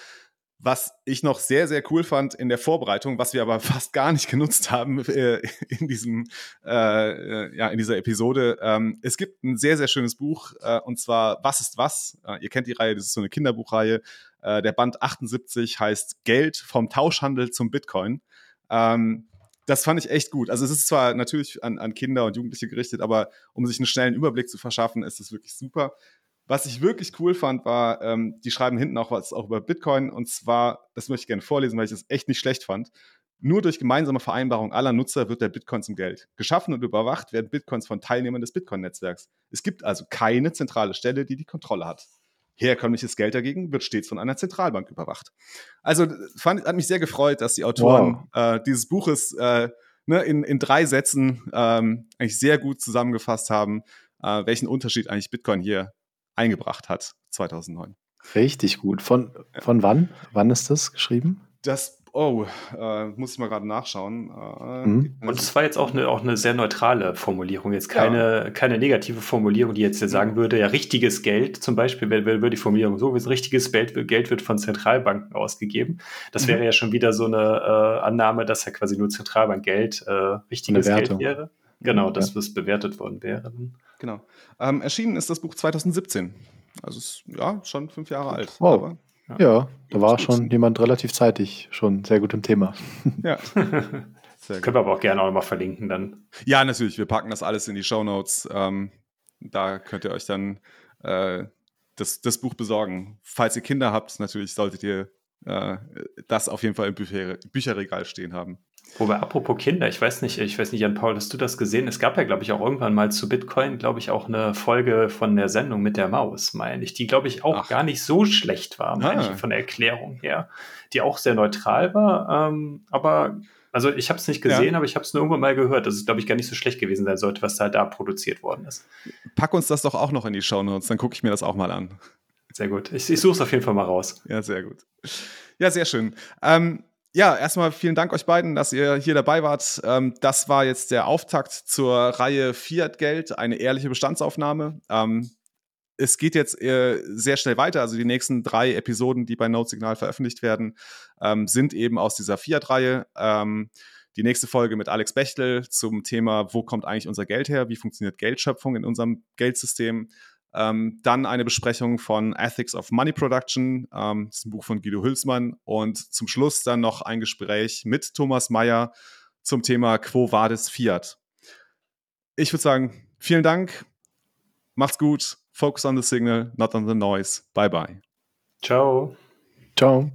[SPEAKER 1] Was ich noch sehr, sehr cool fand in der Vorbereitung, was wir aber [LAUGHS] fast gar nicht genutzt haben äh, in, diesem, äh, äh, ja, in dieser Episode. Ähm, es gibt ein sehr, sehr schönes Buch äh, und zwar Was ist was? Äh, ihr kennt die Reihe, das ist so eine Kinderbuchreihe. Äh, der Band 78 heißt Geld vom Tauschhandel zum Bitcoin. Ähm, das fand ich echt gut. Also es ist zwar natürlich an, an Kinder und Jugendliche gerichtet, aber um sich einen schnellen Überblick zu verschaffen, ist es wirklich super. Was ich wirklich cool fand, war, ähm, die schreiben hinten auch was auch über Bitcoin und zwar, das möchte ich gerne vorlesen, weil ich das echt nicht schlecht fand. Nur durch gemeinsame Vereinbarung aller Nutzer wird der Bitcoin zum Geld. Geschaffen und überwacht werden Bitcoins von Teilnehmern des Bitcoin-Netzwerks. Es gibt also keine zentrale Stelle, die die Kontrolle hat. Herkömmliches Geld dagegen wird stets von einer Zentralbank überwacht. Also fand, hat mich sehr gefreut, dass die Autoren wow. äh, dieses Buches äh, ne, in, in drei Sätzen ähm, eigentlich sehr gut zusammengefasst haben, äh, welchen Unterschied eigentlich Bitcoin hier eingebracht hat 2009.
[SPEAKER 2] Richtig gut. Von, von wann? Wann ist das geschrieben?
[SPEAKER 1] Das Oh, äh, muss ich mal gerade nachschauen.
[SPEAKER 3] Äh, mhm. Und es war jetzt auch eine, auch eine sehr neutrale Formulierung, jetzt keine, ja. keine negative Formulierung, die jetzt sagen würde, ja, richtiges Geld zum Beispiel, wäre die Formulierung so, richtiges Geld, Geld wird von Zentralbanken ausgegeben. Das mhm. wäre ja schon wieder so eine äh, Annahme, dass ja quasi nur Zentralbankgeld äh, richtiges Geld wäre. Genau, dass ja. das bewertet worden wäre.
[SPEAKER 1] Genau. Ähm, erschienen ist das Buch 2017. Also ist ja schon fünf Jahre alt.
[SPEAKER 2] Wow. Ja, ja da war schon jemand relativ zeitig schon sehr gut im Thema.
[SPEAKER 3] Ja. [LAUGHS] Können wir aber auch gerne auch nochmal verlinken dann.
[SPEAKER 1] Ja, natürlich. Wir packen das alles in die Show Notes. Ähm, da könnt ihr euch dann äh, das, das Buch besorgen. Falls ihr Kinder habt, natürlich solltet ihr äh, das auf jeden Fall im Bücher, Bücherregal stehen haben.
[SPEAKER 3] Wobei, apropos Kinder, ich weiß nicht, ich weiß nicht, Jan Paul, hast du das gesehen? Es gab ja, glaube ich, auch irgendwann mal zu Bitcoin, glaube ich, auch eine Folge von der Sendung mit der Maus, meine ich, die, glaube ich, auch Ach. gar nicht so schlecht war, meine ah. ich, von der Erklärung her, die auch sehr neutral war, ähm, aber also ich habe es nicht gesehen, ja. aber ich habe es nur irgendwann mal gehört, dass es, glaube ich, gar nicht so schlecht gewesen sein sollte, was da, da produziert worden ist.
[SPEAKER 1] Pack uns das doch auch noch in die Show Notes, dann gucke ich mir das auch mal an.
[SPEAKER 3] Sehr gut. Ich, ich suche es auf jeden Fall mal raus.
[SPEAKER 1] Ja, sehr gut. Ja, sehr schön. Ähm, ja, erstmal vielen Dank euch beiden, dass ihr hier dabei wart. Ähm, das war jetzt der Auftakt zur Reihe Fiat Geld, eine ehrliche Bestandsaufnahme. Ähm, es geht jetzt äh, sehr schnell weiter. Also die nächsten drei Episoden, die bei Note Signal veröffentlicht werden, ähm, sind eben aus dieser Fiat-Reihe. Ähm, die nächste Folge mit Alex Bechtel zum Thema, wo kommt eigentlich unser Geld her? Wie funktioniert Geldschöpfung in unserem Geldsystem? Ähm, dann eine Besprechung von Ethics of Money Production, ähm, das ist ein Buch von Guido Hülsmann. Und zum Schluss dann noch ein Gespräch mit Thomas Mayer zum Thema Quo Vadis Fiat. Ich würde sagen, vielen Dank, macht's gut, focus on the signal, not on the noise. Bye bye.
[SPEAKER 3] Ciao.
[SPEAKER 2] Ciao.